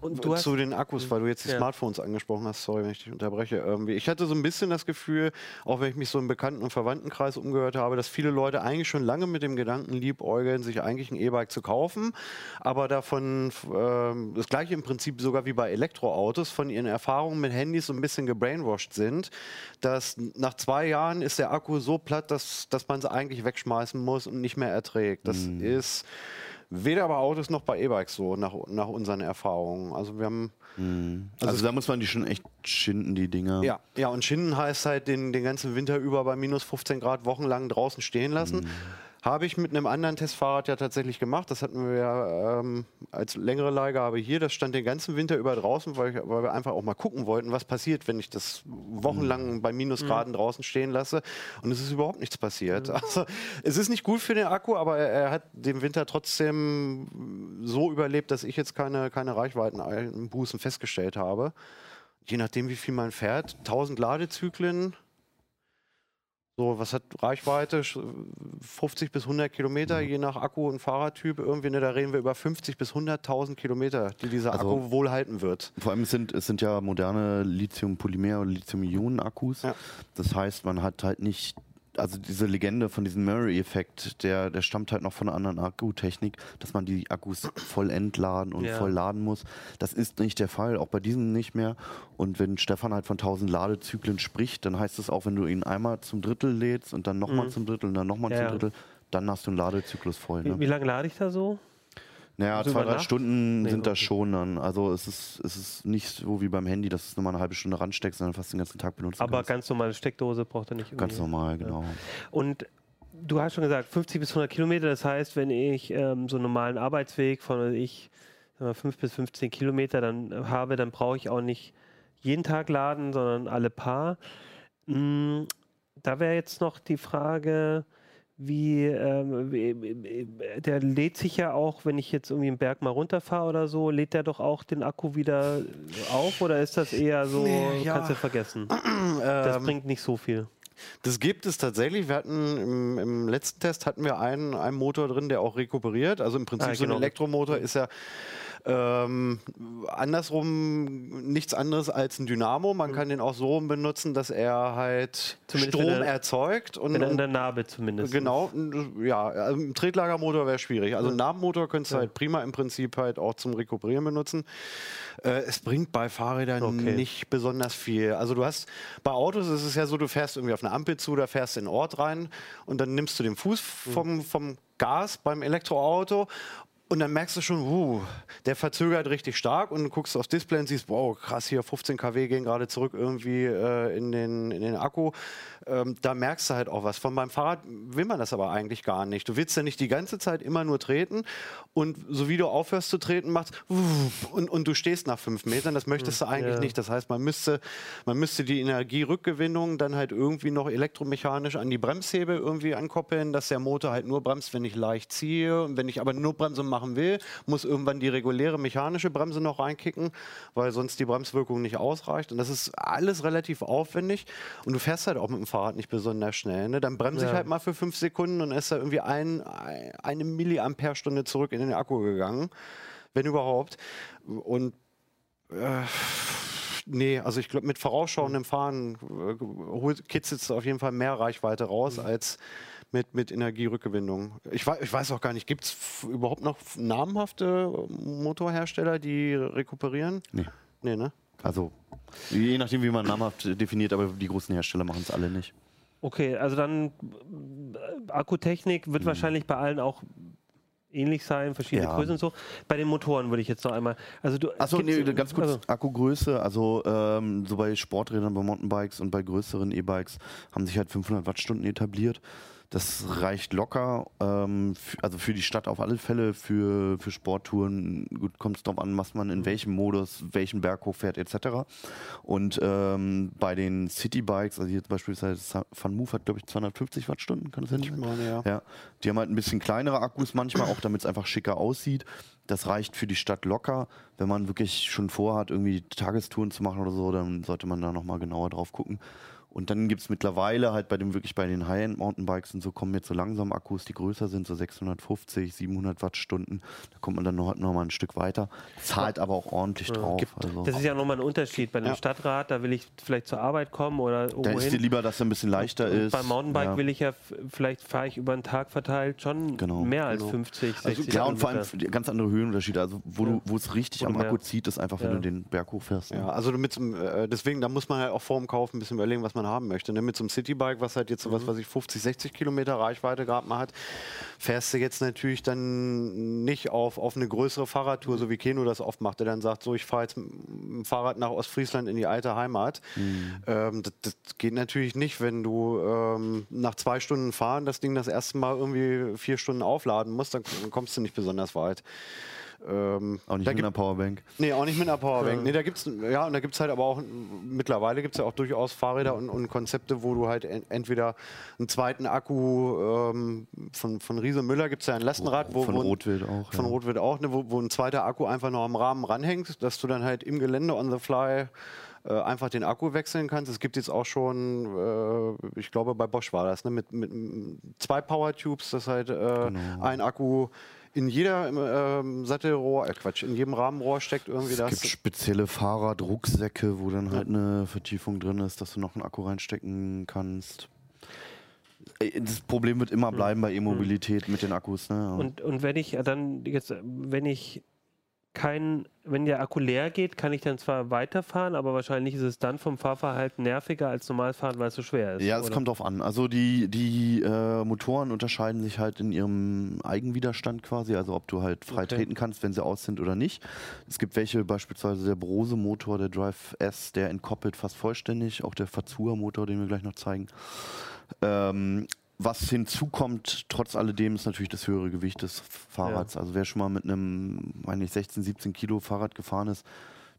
Und du hast, zu den Akkus, weil du jetzt die Ja. Smartphones angesprochen hast, sorry, wenn ich dich unterbreche. Irgendwie. Ich hatte so ein bisschen das Gefühl, auch wenn ich mich so im Bekannten- und Verwandtenkreis umgehört habe, dass viele Leute eigentlich schon lange mit dem Gedanken liebäugeln, sich eigentlich ein E-Bike zu kaufen, aber davon ähm, das gleiche im Prinzip sogar wie bei Elektroautos von ihren Erfahrungen mit Handys so ein bisschen gebrainwashed sind, dass nach zwei Jahren ist der Akku so platt, dass, dass man es eigentlich wegschmeißen muss und nicht mehr erträgt. Das ist weder bei Autos noch bei E-Bikes so, nach, nach unseren Erfahrungen. Also wir haben Also, da muss man die schon echt schinden, die Dinger. ja, ja, und Schinden heißt halt den, den ganzen Winter über bei minus 15 Grad wochenlang draußen stehen lassen. Habe ich mit einem anderen Testfahrrad ja tatsächlich gemacht. Das hatten wir ja ähm, als längere Leihgabe hier. Das stand den ganzen Winter über draußen, weil, ich, weil wir einfach auch mal gucken wollten, was passiert, wenn ich das wochenlang bei Minusgraden draußen stehen lasse. Und es ist überhaupt nichts passiert. Also, es ist nicht gut für den Akku, aber er, er hat den Winter trotzdem so überlebt, dass ich jetzt keine, keine Reichweitenbußen festgestellt habe. Je nachdem, wie viel man fährt, 1000 Ladezyklen. So, was hat Reichweite? Sch- 50 bis 100 Kilometer, je nach Akku und Fahrradtyp. Irgendwie, ne, da reden wir über 50 bis 100.000 Kilometer, die dieser Also- Akku wohl halten wird. Vor allem sind es sind ja moderne Lithium-Polymer- oder Lithium-Ionen-Akkus. Ja. Das heißt, man hat halt nicht, also diese Legende von diesem Murray-Effekt, der, der stammt halt noch von einer anderen Akkutechnik, dass man die Akkus voll entladen und Ja. voll laden muss. Das ist nicht der Fall, auch bei diesen nicht mehr. Und wenn Stefan halt von 1000 Ladezyklen spricht, dann heißt es auch, wenn du ihn einmal zum Drittel lädst und dann nochmal zum Drittel und dann nochmal Mhm. Ja, zum. Drittel, dann hast du einen Ladezyklus voll. wie, Ne? wie lange lade ich da so? Naja, zwei, drei? Stunden Nee, sind das okay. schon dann. Also es ist, es ist nicht so wie beim Handy, dass es nochmal eine halbe Stunde ransteckst dann fast den ganzen Tag benutzen Aber kannst. ganz normale Steckdose braucht er nicht. Ganz normal, genau. Und du hast schon gesagt, 50 bis 100 Kilometer, das heißt, wenn ich ähm, so einen normalen Arbeitsweg von ich mal, 5 bis 15 Kilometer dann äh, habe, dann brauche ich auch nicht jeden Tag laden, sondern alle paar. Mm, da wäre jetzt noch die Frage, wie, ähm, wie- der lädt sich ja auch, wenn ich jetzt irgendwie einen Berg mal runterfahre oder so, lädt der doch auch den Akku wieder auf oder ist das eher so, Nee, ja. kannst du vergessen? Das Ähm, bringt nicht so viel. Das gibt es tatsächlich. Wir hatten im, im letzten Test hatten wir einen, einen Motor drin, der auch rekuperiert. Also im Prinzip Ah, so ein genau. Elektromotor ist ja ähm, andersrum nichts anderes als ein Dynamo. Man kann den auch so benutzen, dass er halt Mhm. Zumindest Strom er- erzeugt. Und, In, der Narbe zumindest. Genau, ja, also ein Tretlagermotor wäre schwierig. Also einen Nabenmotor könntest du halt prima im Prinzip halt auch zum Rekuperieren benutzen. Äh, es bringt bei Fahrrädern Okay. nicht besonders viel. Also du hast, bei Autos ist es ja so, du fährst irgendwie auf eine Ampel zu, da fährst in den Ort rein und dann nimmst du den Fuß Mhm. vom, vom Gas beim Elektroauto Und dann merkst du schon, uh, der verzögert richtig stark und du guckst aufs Display und siehst, wow, krass, hier 15 kW gehen gerade zurück irgendwie äh, in, den, in den Akku. Ähm, da merkst du halt auch was. Von beim Fahrrad will man das aber eigentlich gar nicht. Du willst ja nicht die ganze Zeit immer nur treten und so wie du aufhörst zu treten, machst und, und du stehst nach fünf Metern. Das möchtest du eigentlich Ja. nicht. Das heißt, man müsste, man müsste die Energierückgewinnung dann halt irgendwie noch elektromechanisch an die Bremshebel irgendwie ankoppeln, dass der Motor halt nur bremst, wenn ich leicht ziehe. Und wenn ich aber nur Bremse machen will, muss irgendwann die reguläre mechanische Bremse noch reinkicken, weil sonst die Bremswirkung nicht ausreicht. Und das ist alles relativ aufwendig. Und du fährst halt auch mit dem Fahrrad nicht besonders schnell. Ne? Dann bremse ich Ja. halt mal für fünf Sekunden und ist da irgendwie ein, eine Milliampere-Stunde zurück in den Akku gegangen. Wenn überhaupt. Und äh, nee, also ich glaube, mit vorausschauendem Fahren äh, kitzelt es auf jeden Fall mehr Reichweite raus als mit, mit Energierückgewinnung. Ich weiß, ich weiß auch gar nicht, gibt es überhaupt noch namhafte Motorhersteller, die rekuperieren? Nee. Nee, ne? Also, je nachdem, wie man namhaft definiert, aber die großen Hersteller machen es alle nicht. Okay, also dann äh, Akkutechnik Mhm. wird wahrscheinlich bei allen auch ähnlich sein, verschiedene Ja. Größen und so. Bei den Motoren würde ich jetzt noch einmal. Also du Achso, nee, ganz kurz, also, Akkugröße, also ähm, so bei Sporträdern, bei Mountainbikes und bei größeren E-Bikes haben sich halt 500 Wattstunden etabliert. Das reicht locker, ähm, also für die Stadt auf alle Fälle, für, für Sporttouren, gut, kommt es darauf an, was man in welchem Modus, welchen Berg hochfährt etc. Und ähm, bei den Citybikes, also hier beispielsweise Sa- Van Move hat glaube ich 250 Wattstunden, kann das hin? meine, ja. Ja, die haben halt ein bisschen kleinere Akkus manchmal, auch damit es einfach schicker aussieht. Das reicht für die Stadt locker. Wenn man wirklich schon vorhat, irgendwie Tagestouren zu machen oder so, dann sollte man da nochmal genauer drauf gucken. Und dann gibt es mittlerweile halt bei dem wirklich bei den High-End-Mountainbikes und so kommen jetzt so langsam Akkus, die größer sind, so 650, 700 Wattstunden. Da kommt man dann noch, noch mal ein Stück weiter. Zahlt aber auch ordentlich drauf. Also. das ist ja nochmal ein Unterschied. Bei einem Ja. Stadtrad, da will ich vielleicht zur Arbeit kommen oder Da ist dir lieber, dass er ein bisschen leichter Und ist. Beim Mountainbike ja. will ich ja, vielleicht fahre ich über den Tag verteilt schon Genau. mehr als Genau. 50, 60 Also, ja, und vor allem ganz andere Höhenunterschiede. Also, wo, du, wo es richtig Wo am Akku mehr- zieht, ist einfach, wenn Ja. du den Berg hochfährst. ne? Ja, also mit äh, deswegen, da muss man halt auch vor dem Kauf ein bisschen überlegen, was man haben möchte. Ne? Mit so einem Citybike, was halt jetzt so was, was ich 50, 60 Kilometer Reichweite gerade mal hat, fährst du jetzt natürlich dann nicht auf, auf eine größere Fahrradtour, so wie Keno das oft macht, der dann sagt, so ich fahre jetzt mit dem Fahrrad nach Ostfriesland in die alte Heimat. Ähm, das, das geht natürlich nicht, wenn du ähm, nach zwei Stunden fahren das Ding das erste Mal irgendwie vier Stunden aufladen musst, dann kommst du nicht besonders weit. Ähm, Auch nicht mit gibt- einer Powerbank. Nee, auch nicht mit einer Powerbank. Nee, da gibt's ja, und da gibt's halt aber auch, mittlerweile gibt's ja auch durchaus Fahrräder und, und Konzepte, wo du halt en, entweder einen zweiten Akku ähm, von, von Riese Müller gibt's ja ein Lastenrad, wo, Von wo, Rotwild auch. von ja. Rotwild auch, ne, wo, wo ein zweiter Akku einfach noch am Rahmen ranhängt, dass du dann halt im Gelände on the fly äh, einfach den Akku wechseln kannst. Es gibt jetzt auch schon, äh, ich glaube bei Bosch war das, ne, mit, mit m, zwei Power Tubes, das halt äh, Genau. ein Akku in jeder ähm, Sattelrohr, äh Quatsch, in jedem Rahmenrohr steckt irgendwie Es das. gibt spezielle Fahrradrucksäcke, wo dann halt eine Vertiefung drin ist, dass du noch einen Akku reinstecken kannst. Ey, Das Problem wird immer bleiben bei E-Mobilität mit den Akkus. Ne? Und, und wenn ich dann jetzt, wenn ich kein, wenn der Akku leer geht, kann ich dann zwar weiterfahren, aber wahrscheinlich ist es dann vom Fahrverhalten nerviger als normal fahren, weil es so schwer ist. ja, es kommt drauf an. Also die, die äh, Motoren unterscheiden sich halt in ihrem Eigenwiderstand quasi, also ob du halt frei Okay. treten kannst, wenn sie aus sind oder nicht. Es gibt welche, beispielsweise der Brose-Motor, der Drive S, der entkoppelt fast vollständig, auch der Fazua-Motor, den wir gleich noch zeigen. Ähm, was hinzukommt, trotz alledem, ist natürlich das höhere Gewicht des Fahrrads. Also wer schon mal mit einem, meine ich, 16, 17 Kilo Fahrrad gefahren ist,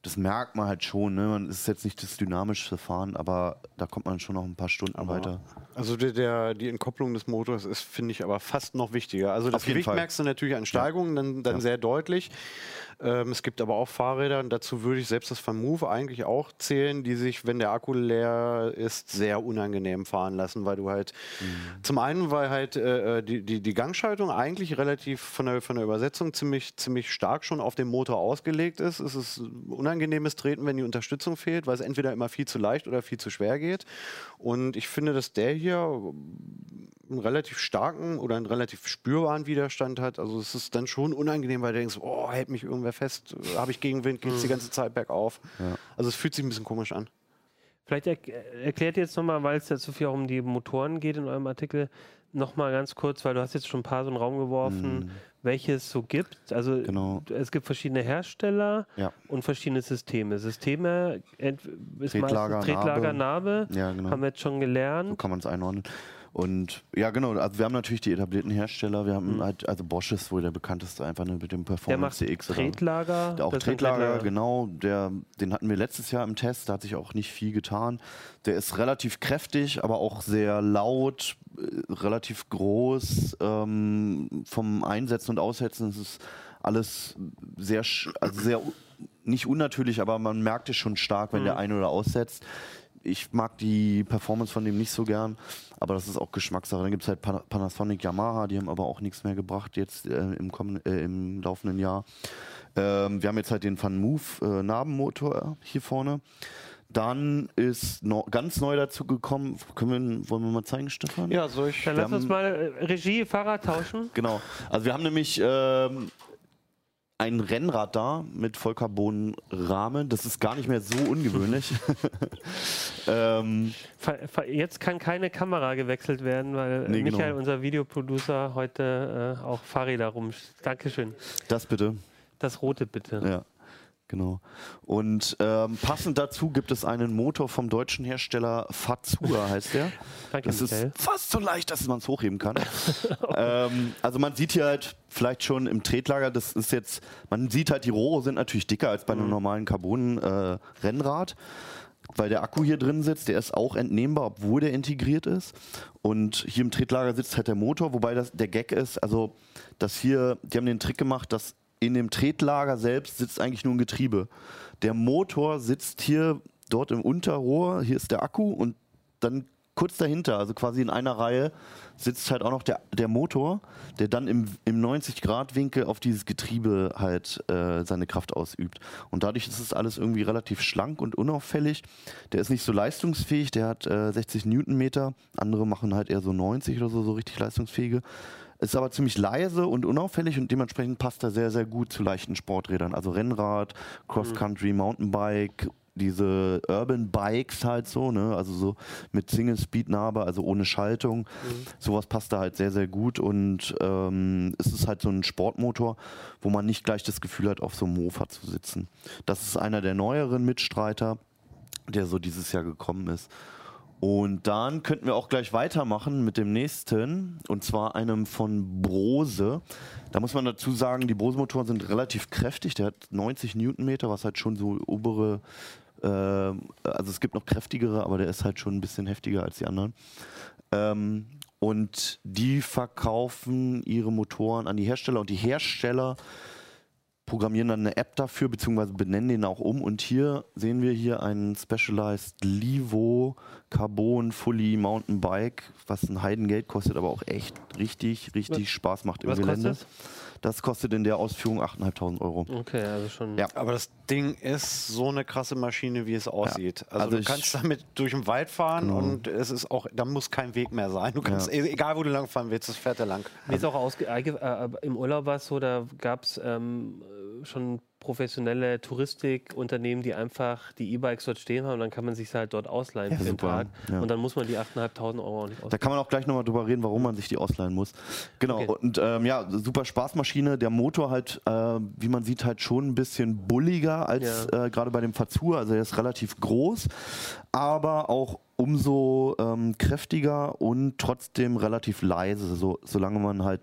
das merkt man halt schon. Ne? Man ist jetzt nicht das dynamischste Fahren, aber da kommt man schon noch ein paar Stunden weiter. Also der, der, die Entkopplung des Motors ist, finde ich, aber fast noch wichtiger. Also das Gewicht Fall. merkst du natürlich an Steigungen dann, dann Ja. sehr deutlich. Ähm, es gibt aber auch Fahrräder, und dazu würde ich selbst das Van Move eigentlich auch zählen, die sich, wenn der Akku leer ist, sehr unangenehm fahren lassen, weil du halt Mhm. zum einen, weil halt äh, die, die, die Gangschaltung eigentlich relativ von der, von der Übersetzung ziemlich, ziemlich stark schon auf den Motor ausgelegt ist. Es ist unangenehmes Treten, wenn die Unterstützung fehlt, weil es entweder immer viel zu leicht oder viel zu schwer geht. Und ich finde, dass der hier einen relativ starken oder einen relativ spürbaren Widerstand hat. Also es ist dann schon unangenehm, weil du denkst, oh, hält mich irgendwer fest, habe ich Gegenwind, geht es die ganze Zeit bergauf. Also es fühlt sich ein bisschen komisch an. Vielleicht er erklärt ihr jetzt nochmal, weil es ja so viel auch um die Motoren geht in eurem Artikel, nochmal ganz kurz, weil du hast jetzt schon ein paar so in den Raum geworfen, welche es so gibt. Also Mhm. Genau. es gibt verschiedene Hersteller Ja. und verschiedene Systeme. Systeme ist Tretlager, meistens Tretlager, Narbe, Ja, genau. haben wir jetzt schon So gelernt. kann man es einordnen. Und ja, genau, also wir haben natürlich die etablierten Hersteller, wir haben halt, also Bosch ist wohl der bekannteste einfach ne, mit dem Mhm. Der Performance macht CX. oder- Tretlager. Der auch sind Tretlager, genau. Der, den hatten wir letztes Jahr im Test, da hat sich auch nicht viel getan. Der ist relativ kräftig, aber auch sehr laut, äh, relativ groß. Ähm, vom Einsetzen und Aussetzen ist es alles sehr, also sehr nicht unnatürlich, aber man merkt es schon stark, wenn der ein- oder aussetzt. Ich mag die Performance von dem nicht so gern, aber das ist auch Geschmackssache. Dann gibt es halt Pan- Panasonic, Yamaha, die haben aber auch nichts mehr gebracht jetzt äh, im, äh, im laufenden Jahr. Ähm, wir haben jetzt halt den Van Move äh, Narbenmotor hier vorne. Dann ist no, ganz neu dazu gekommen, können wir, wollen wir mal zeigen, Stefan? Ja, soll ich. Dann Wir lass uns mal äh, Regie, Fahrrad tauschen. Genau. Also wir haben nämlich ähm, ein Rennrad da mit Vollcarbon-Rahmen. Das ist gar nicht mehr so ungewöhnlich. ähm, Jetzt kann keine Kamera gewechselt werden, weil Nee, genau. Michael, unser Videoproducer, heute äh, auch Fahrräder rum. Dankeschön. das bitte. Das rote bitte. Ja, genau. Und ähm, passend dazu gibt es einen Motor vom deutschen Hersteller Fazua, heißt der. Danke, Das ist fast so leicht, dass man es hochheben kann. ähm, also man sieht hier halt vielleicht schon im Tretlager, das ist jetzt, man sieht halt, die Rohre sind natürlich dicker als bei einem normalen Carbon-Rennrad. weil der Akku hier drin sitzt, der ist auch entnehmbar, obwohl der integriert ist. Und hier im Tretlager sitzt halt der Motor, wobei das der Gag ist, also dass hier, die haben den Trick gemacht, dass in dem Tretlager selbst sitzt eigentlich nur ein Getriebe. Der Motor sitzt hier dort im Unterrohr, hier ist der Akku und dann kurz dahinter, also quasi in einer Reihe, sitzt halt auch noch der, der Motor, der dann im, im 90-Grad-Winkel auf dieses Getriebe halt äh, seine Kraft ausübt. Und dadurch ist es alles irgendwie relativ schlank und unauffällig. Der ist nicht so leistungsfähig, der hat äh, 60 Newtonmeter, andere machen halt eher so 90 oder so, so richtig leistungsfähige. Ist aber ziemlich leise und unauffällig und dementsprechend passt er sehr, sehr gut zu leichten Sporträdern. Also Rennrad, Cross-Country, Mountainbike, diese Urban Bikes halt so, ne? Also so mit Single-Speed-Narbe, also ohne Schaltung. Sowas passt da halt sehr, sehr gut und ähm, es ist halt so ein Sportmotor, wo man nicht gleich das Gefühl hat, auf so einem Mofa zu sitzen. Das ist einer der neueren Mitstreiter, der so dieses Jahr gekommen ist. Und dann könnten wir auch gleich weitermachen mit dem nächsten, und zwar einem von Brose. Da muss man dazu sagen, die Brose-Motoren sind relativ kräftig. Der hat 90 Newtonmeter, was halt schon so obere, äh, also es gibt noch kräftigere, aber der ist halt schon ein bisschen heftiger als die anderen. Ähm, und die verkaufen ihre Motoren an die Hersteller und die Hersteller programmieren dann eine App dafür, beziehungsweise benennen den auch um. Und hier sehen wir hier einen Specialized Livo Carbon Fully Mountain Bike, was ein Heidengeld kostet, aber auch echt richtig, richtig Spaß macht im Was Gelände. kostet Das kostet in der Ausführung 8.500 Euro. Okay, also schon. Ja. Aber das Ding ist so eine krasse Maschine, wie es aussieht. Also, Also du kannst damit durch den Wald fahren Genau. und es ist auch, da muss kein Weg mehr sein. Du kannst, e- egal wo du lang fahren willst, das fährt er lang. Mir ist auch ausge äh, im Urlaub war es so, da gab es ähm, äh, schon professionelle Touristikunternehmen, die einfach die E-Bikes dort stehen haben dann kann man sich halt dort ausleihen Ja, für den. Tag. Ja. Und dann muss man die 8.500 Euro auch nicht Da ausleihen. kann man auch gleich nochmal drüber reden, warum man sich die ausleihen muss. Genau, Okay. und ähm, ja, super Spaßmaschine. Der Motor halt, äh, wie man sieht, halt schon ein bisschen bulliger als Ja. äh, gerade bei dem Fazur. Also er ist relativ groß, aber auch umso ähm, kräftiger und trotzdem relativ leise, so, solange man halt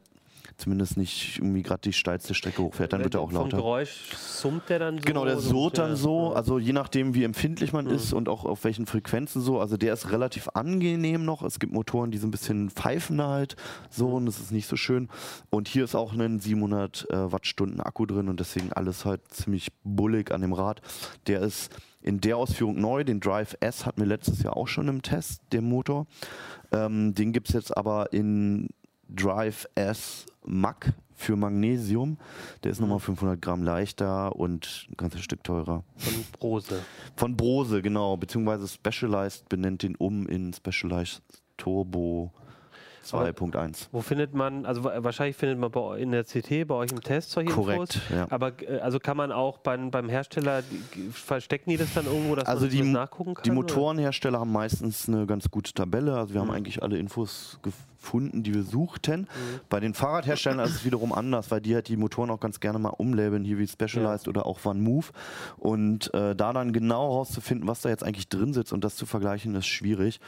zumindest nicht irgendwie gerade die steilste Strecke hochfährt, dann wird er auch Äh, Vom lauter. Geräusch summt der dann so? Genau, der surrt dann so, also je nachdem, wie empfindlich man Mhm. ist und auch auf welchen Frequenzen so. Also der ist relativ angenehm noch. Es gibt Motoren, die so ein bisschen pfeifen halt so und das ist nicht so schön. Und hier ist auch ein 700 äh, Wattstunden Akku drin und deswegen alles halt ziemlich bullig an dem Rad. Der ist in der Ausführung neu. Den Drive S hatten wir letztes Jahr auch schon im Test, der Motor. Ähm, den gibt es jetzt aber in Drive S Mac für Magnesium. Der ist nochmal 500 Gramm leichter und ein ganzes Stück teurer. Von Brose. Von Brose, genau, beziehungsweise Specialized benennt den um in Specialized Turbo 2.1. Wo findet man, also wa- wahrscheinlich findet man bei, in der CT bei euch im Test solche Korrekt, Infos. ja. Aber äh, also kann man auch beim, beim Hersteller, verstecken die das dann irgendwo, dass Also man die, das nachgucken kann? die oder? Motorenhersteller haben meistens eine ganz gute Tabelle. Also wir haben Mhm. eigentlich alle Infos gef gefunden, die wir suchten. Bei den Fahrradherstellern ist es wiederum anders, weil die halt die Motoren auch ganz gerne mal umlabeln, hier wie Specialized oder auch Van Move. Und äh, da dann genau rauszufinden, was da jetzt eigentlich drin sitzt und das zu vergleichen, ist schwierig.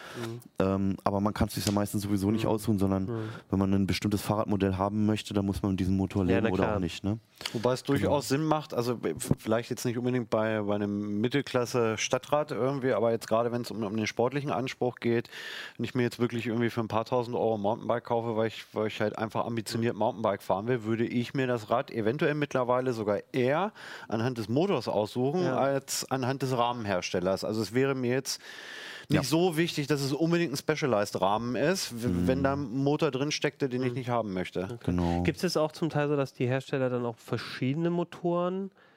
Ähm, aber man kann es sich ja meistens sowieso nicht aussuchen, sondern wenn man ein bestimmtes Fahrradmodell haben möchte, dann muss man diesen Motor Ja, labeln na oder auch nicht. Ne? Wobei es durchaus Sinn macht, also vielleicht jetzt nicht unbedingt bei, bei einem Mittelklasse-Stadtrat irgendwie, aber jetzt gerade wenn es um, um den sportlichen Anspruch geht, wenn ich mir jetzt wirklich irgendwie für ein paar tausend Euro Mountainbike kaufe, weil ich, weil ich halt einfach ambitioniert Mountainbike fahren will, würde ich mir das Rad eventuell mittlerweile sogar eher anhand des Motors aussuchen, Ja. als anhand des Rahmenherstellers. Also es wäre mir jetzt nicht Ja. so wichtig, dass es unbedingt ein Specialized-Rahmen ist, w- wenn da ein Motor drin steckte, den ich nicht haben möchte. Genau. Gibt es auch zum Teil so, dass die Hersteller dann auch verschiedene Motoren, äh,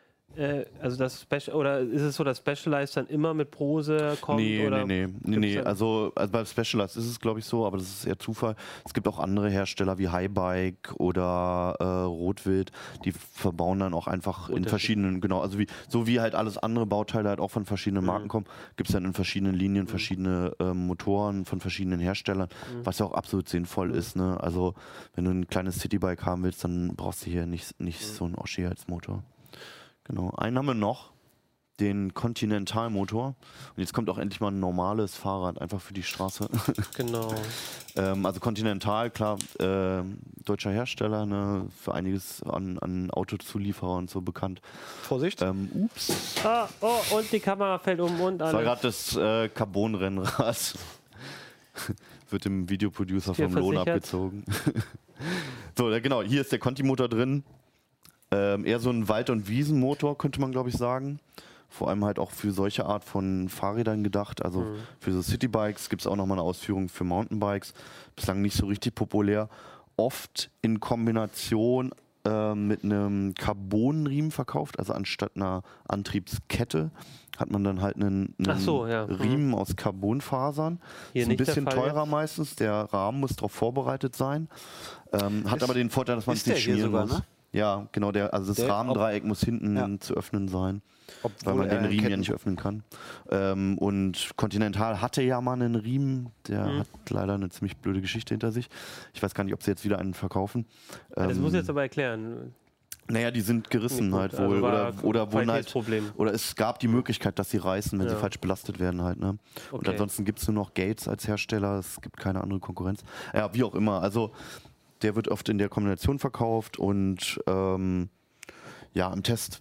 also das Special, oder ist es so, dass Specialized dann immer mit Brose kommt? Nee, oder nee, nee, nee, nee. Also, also bei Specialized ist es, glaube ich, so, aber das ist eher Zufall. Es gibt auch andere Hersteller wie Highbike oder äh, Rotwild, die verbauen dann auch einfach in verschiedenen, genau, also wie, so wie halt alles andere Bauteile halt auch von verschiedenen Marken kommen, gibt es dann in verschiedenen Linien verschiedene ähm, Motoren von verschiedenen Herstellern, was ja auch absolut sinnvoll ist. Ne? Also, wenn du ein kleines Citybike haben willst, dann brauchst du hier nicht, nicht so einen Oschi als Motor. Genau. Einen haben wir noch den Continental-Motor. Und jetzt kommt auch endlich mal ein normales Fahrrad, einfach für die Straße. Genau. ähm, also Continental, klar, ähm, deutscher Hersteller, ne, für einiges an, an Autozulieferer und so bekannt. Vorsicht! Ähm, ups, Ah, oh, und die Kamera fällt um und das war gerade das äh, Carbon-Rennrad. Wird dem Videoproducer vom Lohn abgezogen. so, genau, hier ist der Conti-Motor drin. Ähm, eher so ein Wald- und Wiesenmotor, könnte man glaube ich sagen. Vor allem halt auch für solche Art von Fahrrädern gedacht. Also Mhm. für so Citybikes gibt es auch nochmal eine Ausführung für Mountainbikes. Bislang nicht so richtig populär. Oft in Kombination ähm, mit einem Carbonriemen verkauft. Also anstatt einer Antriebskette hat man dann halt einen, einen so, ja. Mhm. Riemen aus Carbonfasern. Hier ist ein bisschen teurer jetzt. meistens. Der Rahmen muss darauf vorbereitet sein. Ähm, hat Ist- aber den Vorteil, dass man es nicht schmieren sogar, muss. ne? Ja, genau. Der, also das Der- Rahmendreieck muss hinten Ja. zu öffnen sein, Obwohl weil man den Riemen ja nicht öffnen kann. Ähm, und Continental hatte ja mal einen Riemen. Der Mhm. hat leider eine ziemlich blöde Geschichte hinter sich. Ich weiß gar nicht, ob sie jetzt wieder einen verkaufen. das Ähm, muss ich jetzt aber erklären. naja, die sind gerissen gut. halt Also wohl. war oder oder halt. Oder es gab die Möglichkeit, dass sie reißen, wenn sie Ja. falsch belastet werden halt. Ne? Und Okay. ansonsten gibt es nur noch Gates als Hersteller. Es gibt keine andere Konkurrenz. Ja, wie auch immer. Also der wird oft in der Kombination verkauft und ähm, ja, im Test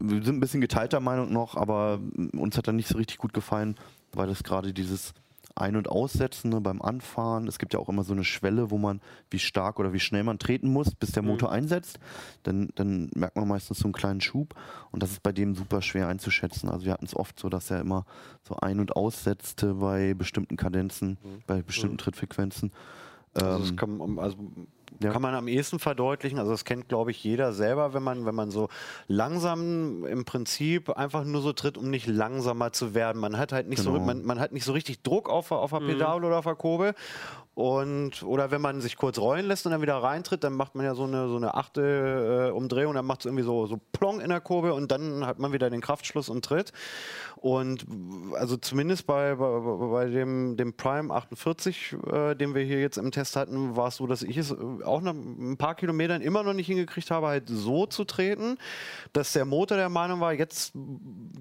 wir sind ein bisschen geteilter Meinung noch, aber uns hat er nicht so richtig gut gefallen, weil das gerade dieses Ein- und Aussetzen ne, beim Anfahren, es gibt ja auch immer so eine Schwelle, wo man, wie stark oder wie schnell man treten muss, bis der Motor einsetzt. Dann, dann merkt man meistens so einen kleinen Schub und das ist bei dem super schwer einzuschätzen. Also wir hatten es oft so, dass er immer so ein- und aussetzte bei bestimmten Kadenzen, bei bestimmten Trittfrequenzen. Also, das Ähm, kann, also ja. kann man am ehesten verdeutlichen. Also das kennt, glaube ich, jeder selber, wenn man, wenn man so langsam im Prinzip einfach nur so tritt, um nicht langsamer zu werden. Man hat halt nicht so, Genau. man, man hat nicht so richtig Druck auf, auf der Pedal oder auf der Kurbel. Und, oder wenn man sich kurz rollen lässt und dann wieder reintritt, dann macht man ja so eine, so eine achte äh, Umdrehung, dann macht es irgendwie so, so plong in der Kurbel und dann hat man wieder den Kraftschluss und tritt. Und also zumindest bei, bei, bei dem, dem Prime 48, äh, den wir hier jetzt im Test hatten, war es so, dass ich es äh, auch nach ein paar Kilometern immer noch nicht hingekriegt habe, halt so zu treten, dass der Motor der Meinung war, jetzt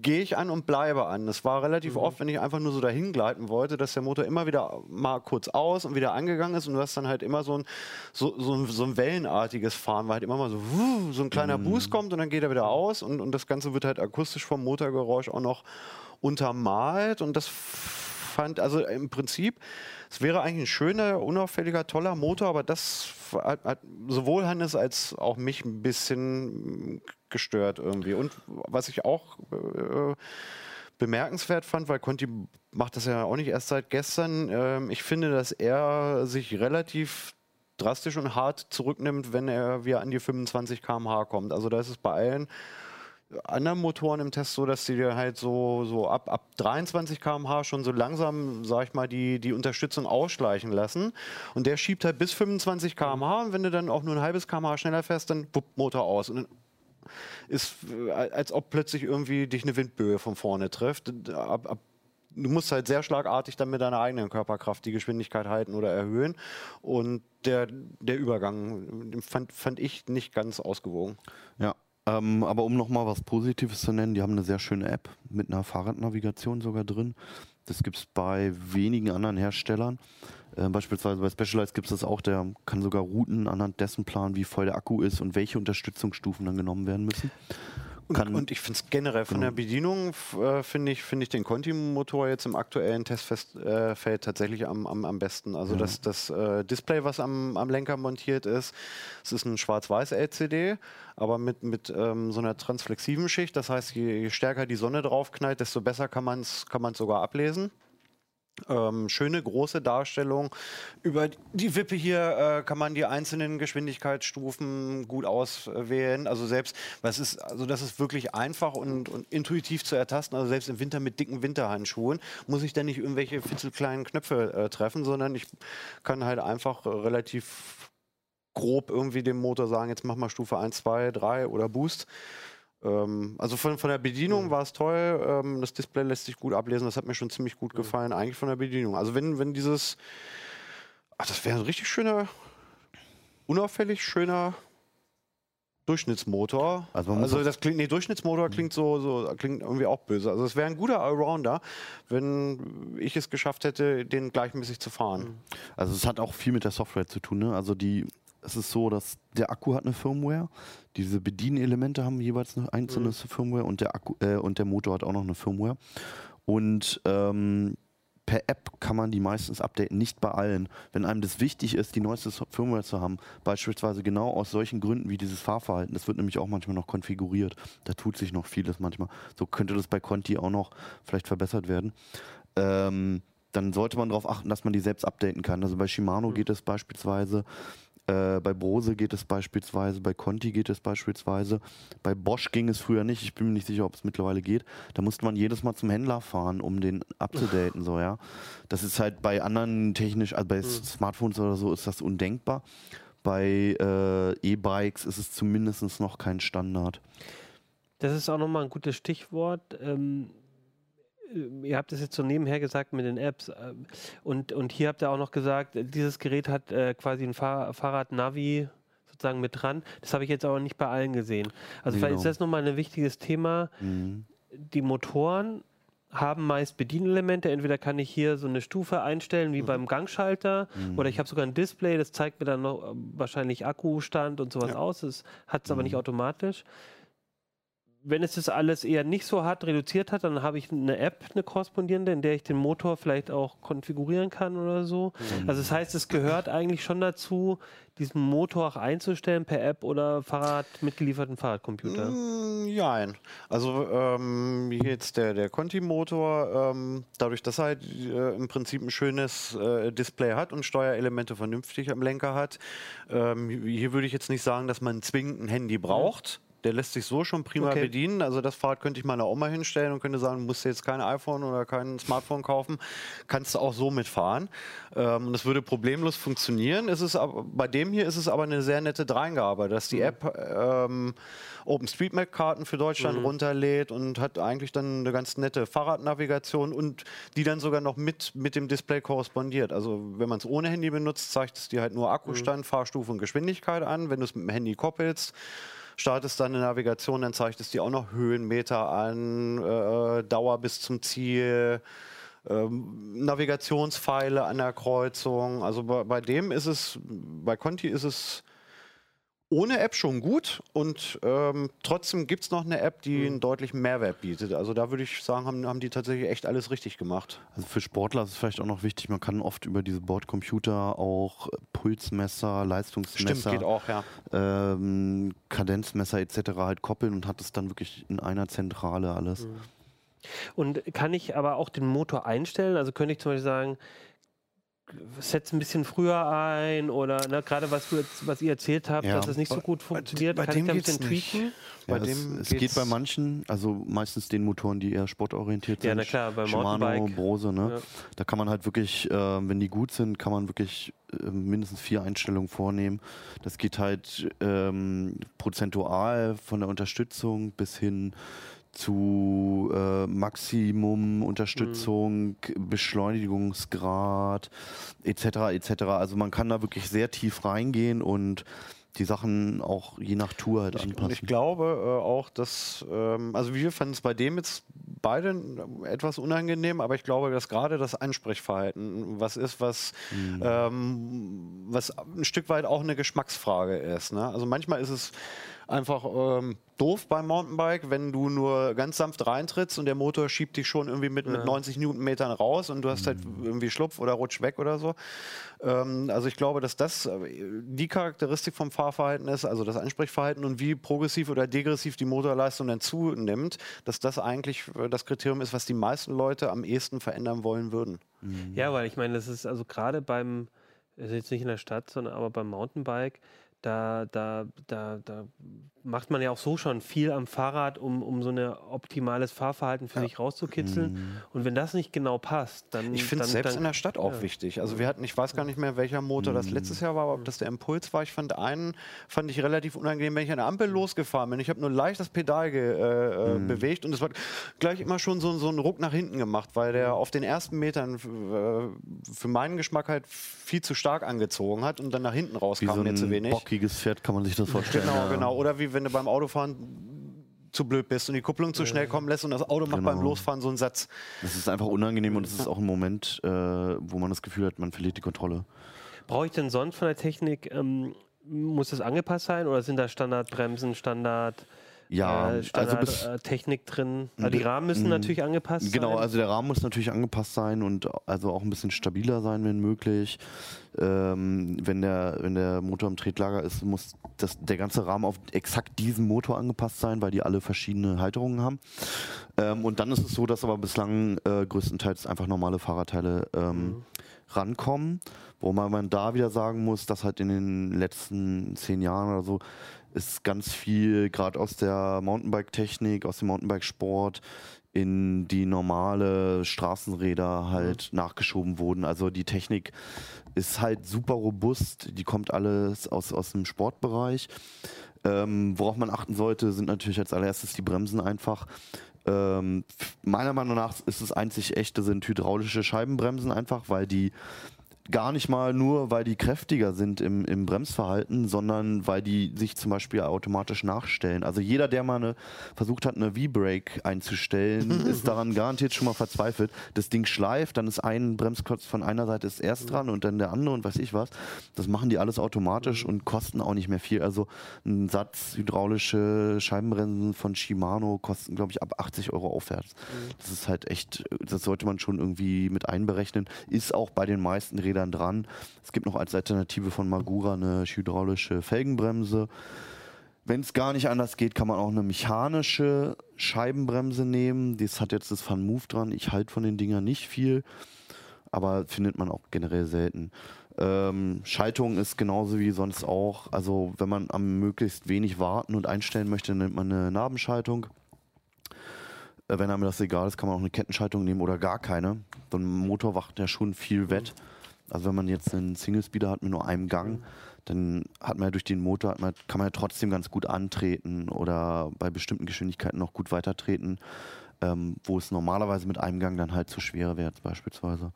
gehe ich an und bleibe an. Das war relativ oft, wenn ich einfach nur so dahin gleiten wollte, dass der Motor immer wieder mal kurz aus und wieder angegangen ist und du hast dann halt immer so ein, so, so ein, so ein wellenartiges Fahren, weil halt immer mal so, wuh, so ein kleiner Boost kommt und dann geht er wieder aus und, und das Ganze wird halt akustisch vom Motorgeräusch auch noch untermalt und das fand, also im Prinzip, es wäre eigentlich ein schöner, unauffälliger, toller Motor, aber das hat, hat sowohl Hannes als auch mich ein bisschen gestört irgendwie. Und was ich auch äh, bemerkenswert fand, weil Conti macht das ja auch nicht erst seit gestern. Ähm, ich finde, dass er sich relativ drastisch und hart zurücknimmt, wenn er wieder an die 25 km/h kommt. Also da ist es bei allen anderen Motoren im Test so, dass die halt so, so ab, ab 23 km/h schon so langsam, sag ich mal, die, die Unterstützung ausschleichen lassen. Und der schiebt halt bis 25 km/h und wenn du dann auch nur ein halbes km/h schneller fährst, dann wupp, Motor aus. Und dann ist, äh, als ob plötzlich irgendwie dich eine Windböe von vorne trifft. Ab, ab du musst halt sehr schlagartig dann mit deiner eigenen Körperkraft die Geschwindigkeit halten oder erhöhen. Und der, der Übergang fand, fand ich nicht ganz ausgewogen. Ja, ähm, aber um nochmal was Positives zu nennen, die haben eine sehr schöne App mit einer Fahrradnavigation sogar drin. Das gibt es bei wenigen anderen Herstellern. Äh, beispielsweise bei Specialized gibt es das auch, der kann sogar Routen anhand dessen planen, wie voll der Akku ist und welche Unterstützungsstufen dann genommen werden müssen. Und, und, ich finde es generell von Genau. der Bedienung, äh, finde ich, finde ich den Conti-Motor jetzt im aktuellen Testfeld äh, tatsächlich am, am, am besten. Also das, das äh, Display, was am, am Lenker montiert ist, es ist ein schwarz-weiß LCD, aber mit, mit ähm, so einer transflexiven Schicht. Das heißt, je, je stärker die Sonne draufknallt, desto besser kann man es kann man's sogar ablesen. Ähm, schöne große Darstellung. Über die Wippe hier äh, kann man die einzelnen Geschwindigkeitsstufen gut auswählen. Also selbst, was ist, also das ist wirklich einfach und, und intuitiv zu ertasten. Also selbst im Winter mit dicken Winterhandschuhen muss ich dann nicht irgendwelche fitzelkleinen Knöpfe äh, treffen, sondern ich kann halt einfach äh, relativ grob irgendwie dem Motor sagen, jetzt mach mal Stufe 1, 2, 3 oder Boost. Ähm, also von, von der Bedienung war es toll. Ähm, das Display lässt sich gut ablesen. Das hat mir schon ziemlich gut gefallen, eigentlich von der Bedienung. Also wenn, wenn dieses, ach, das wäre ein richtig schöner, unauffällig schöner Durchschnittsmotor. Also also das klingt, nee, Durchschnittsmotor klingt so, so klingt irgendwie auch böse. Also es wäre ein guter Allrounder, wenn ich es geschafft hätte, den gleichmäßig zu fahren. Also es hat auch viel mit der Software zu tun. Ne? Also die, es ist so, dass der Akku hat eine Firmware. Diese Bedienelemente haben jeweils eine einzelne Firmware und der Akku äh, und der Motor hat auch noch eine Firmware. Und ähm, per App kann man die meistens updaten, nicht bei allen. Wenn einem das wichtig ist, die neueste Firmware zu haben, beispielsweise genau aus solchen Gründen wie dieses Fahrverhalten, das wird nämlich auch manchmal noch konfiguriert. Da tut sich noch vieles manchmal. So könnte das bei Conti auch noch vielleicht verbessert werden. Ähm, dann sollte man darauf achten, dass man die selbst updaten kann. Also bei Shimano geht es beispielsweise, äh, bei Bose geht es beispielsweise, bei Conti geht es beispielsweise, bei Bosch ging es früher nicht. Ich bin mir nicht sicher, ob es mittlerweile geht. Da musste man jedes Mal zum Händler fahren, um den abzudaten, so ja. Das ist halt bei anderen technisch, also bei Smartphones oder so, ist das undenkbar. Bei äh, E-Bikes ist es zumindest noch kein Standard. Das ist auch nochmal ein gutes Stichwort. Ähm, äh, ihr habt es jetzt so nebenher gesagt mit den Apps. ähm, und, und hier habt ihr auch noch gesagt, äh, dieses Gerät hat äh, quasi ein Fahr Fahrrad-Navi sozusagen mit dran. Das habe ich jetzt aber nicht bei allen gesehen. Also vielleicht Genau. ist das nochmal ein wichtiges Thema. Mhm. Die Motoren haben meist Bedienelemente. Entweder kann ich hier so eine Stufe einstellen wie beim Gangschalter oder ich habe sogar ein Display, das zeigt mir dann noch äh, wahrscheinlich Akkustand und sowas Ja. aus. Das hat es aber nicht automatisch. Wenn es das alles eher nicht so hat, reduziert hat, dann habe ich eine App, eine korrespondierende, in der ich den Motor vielleicht auch konfigurieren kann oder so. Also das heißt, es gehört eigentlich schon dazu, diesen Motor auch einzustellen per App oder Fahrrad mitgelieferten Fahrradcomputer. Mm, Jein. Also ähm, hier jetzt der, der Conti-Motor, ähm, dadurch, dass er halt äh, im Prinzip ein schönes äh, Display hat und Steuerelemente vernünftig am Lenker hat, ähm, hier würde ich jetzt nicht sagen, dass man zwingend ein Handy braucht. Der lässt sich so schon prima Okay. bedienen. Also das Fahrrad könnte ich meiner Oma hinstellen und könnte sagen, du musst dir jetzt kein iPhone oder kein Smartphone kaufen. Kannst du auch so mitfahren. Ähm, und das würde problemlos funktionieren. Es ist bei dem hier ist es aber eine sehr nette Dreingabe, dass die App ähm, OpenStreetMap-Karten für Deutschland runterlädt und hat eigentlich dann eine ganz nette Fahrradnavigation und die dann sogar noch mit, mit dem Display korrespondiert. Also wenn man es ohne Handy benutzt, zeigt es dir halt nur Akkustand, Fahrstufe und Geschwindigkeit an. Wenn du es mit dem Handy koppelst, startest dann eine Navigation, dann zeigt es dir auch noch Höhenmeter an, äh, Dauer bis zum Ziel, ähm, Navigationspfeile an der Kreuzung. Also bei, bei dem ist es, bei Conti ist es ohne App schon gut und ähm, trotzdem gibt es noch eine App, die einen deutlichen Mehrwert bietet. Also da würde ich sagen, haben, haben die tatsächlich echt alles richtig gemacht. Also für Sportler ist es vielleicht auch noch wichtig, man kann oft über diese Bordcomputer auch Pulsmesser, Leistungsmesser, Stimmt, geht auch, ja. ähm, Kadenzmesser etc. halt koppeln und hat es dann wirklich in einer Zentrale alles. Und kann ich aber auch den Motor einstellen? Also könnte ich zum Beispiel sagen, setz ein bisschen früher ein oder ne, gerade was, du jetzt, was ihr erzählt habt, Ja. dass es nicht so gut funktioniert, bei kann ich dem da ein bisschen tweaken? Bei Ja, dem es, es geht bei manchen, also meistens den Motoren, die eher sportorientiert Ja, sind. na klar, beim Shimano. Brose, ne? Ja. Da kann man halt wirklich, äh, wenn die gut sind, kann man wirklich äh, mindestens vier Einstellungen vornehmen. Das geht halt ähm, prozentual von der Unterstützung bis hin zu äh, Maximumunterstützung, Beschleunigungsgrad etc. etc. Also man kann da wirklich sehr tief reingehen und die Sachen auch je nach Tour halt anpassen. ich glaube äh, auch, dass, ähm, also wir fanden es bei dem jetzt beide etwas unangenehm, aber ich glaube, dass gerade das Ansprechverhalten was ist, was, ähm, was ein Stück weit auch eine Geschmacksfrage ist. Ne? Also manchmal ist es einfach ähm, doof beim Mountainbike, wenn du nur ganz sanft reintrittst und der Motor schiebt dich schon irgendwie mit, mit 90 Newtonmetern raus und du hast halt irgendwie Schlupf oder rutsch weg oder so. Ähm, also ich glaube, dass das äh, die Charakteristik vom Fahrverhalten ist, also das Ansprechverhalten und wie progressiv oder degressiv die Motorleistung dann zunimmt, dass das eigentlich äh, das Kriterium ist, was die meisten Leute am ehesten verändern wollen würden. Ja, weil ich meine, das ist also gerade beim, ist jetzt nicht in der Stadt, sondern aber beim Mountainbike, da, da, da, da macht man ja auch so schon viel am Fahrrad, um, um so ein optimales Fahrverhalten für sich rauszukitzeln. Und wenn das nicht genau passt, dann. Ich finde es selbst dann, in der Stadt auch ja. wichtig. Also wir hatten, ich weiß gar nicht mehr, welcher Motor das letztes Jahr war, aber ob das der Impuls war. Ich fand einen, fand ich relativ unangenehm, wenn ich an der Ampel losgefahren bin. Ich habe nur leicht das Pedal ge, äh, äh, bewegt und es war gleich immer schon so, so einen Ruck nach hinten gemacht, weil der auf den ersten Metern äh, für meinen Geschmack halt viel zu stark angezogen hat und dann nach hinten rauskam so mir zu ein wenig. bockiges Pferd kann man sich das vorstellen. Genau, ja. genau. Oder wie wenn du beim Autofahren zu blöd bist und die Kupplung zu schnell kommen lässt und das Auto macht Genau. beim Losfahren so einen Satz. Das ist einfach unangenehm und es ist auch ein Moment, äh, wo man das Gefühl hat, man verliert die Kontrolle. Brauche ich denn sonst von der Technik, ähm, muss das angepasst sein oder sind da Standardbremsen, Standard, Ja, äh, also Standard bis, äh, Technik drin? Also die Rahmen müssen natürlich angepasst Genau, sein. also der Rahmen muss natürlich angepasst sein und also auch ein bisschen stabiler sein, wenn möglich. Ähm, wenn, der, wenn der Motor im Tretlager ist, muss das, der ganze Rahmen auf exakt diesen Motor angepasst sein, weil die alle verschiedene Halterungen haben. Ähm, und dann ist es so, dass aber bislang äh, größtenteils einfach normale Fahrradteile ähm, rankommen. Wo man da wieder sagen muss, dass halt in den letzten zehn Jahren oder so ist ganz viel gerade aus der Mountainbike-Technik, aus dem Mountainbike-Sport in die normale Straßenräder halt nachgeschoben wurden. Also die Technik ist halt super robust, die kommt alles aus, aus dem Sportbereich. Ähm, worauf man achten sollte, sind natürlich als allererstes die Bremsen einfach. Ähm, meiner Meinung nach ist es einzig echte sind hydraulische Scheibenbremsen einfach, weil die gar nicht mal nur, weil die kräftiger sind im, im Bremsverhalten, sondern weil die sich zum Beispiel automatisch nachstellen. Also jeder, der mal eine, versucht hat, eine V-Brake einzustellen, ist daran garantiert schon mal verzweifelt. Das Ding schleift, dann ist ein Bremsklotz von einer Seite ist erst dran und dann der andere und weiß ich was. Das machen die alles automatisch und kosten auch nicht mehr viel. Also ein Satz hydraulische Scheibenbremsen von Shimano kosten, glaube ich, ab 80 Euro aufwärts. Das ist halt echt, das sollte man schon irgendwie mit einberechnen. Ist auch bei den meisten Rädern dran. Es gibt noch als Alternative von Magura eine hydraulische Felgenbremse. Wenn es gar nicht anders geht, kann man auch eine mechanische Scheibenbremse nehmen. Das hat jetzt das Van Move dran. Ich halte von den Dingern nicht viel, aber findet man auch generell selten. Ähm, Schaltung ist genauso wie sonst auch. Also wenn man am möglichst wenig warten und einstellen möchte, nimmt man eine Nabenschaltung. Äh, Wenn einem das egal ist, kann man auch eine Kettenschaltung nehmen oder gar keine. So ein Motor macht ja schon viel wett. Also wenn man jetzt einen Single-Speeder hat mit nur einem Gang, dann hat man ja durch den Motor, man, kann man ja trotzdem ganz gut antreten oder bei bestimmten Geschwindigkeiten noch gut weitertreten, ähm, wo es normalerweise mit einem Gang dann halt zu schwer wäre beispielsweise.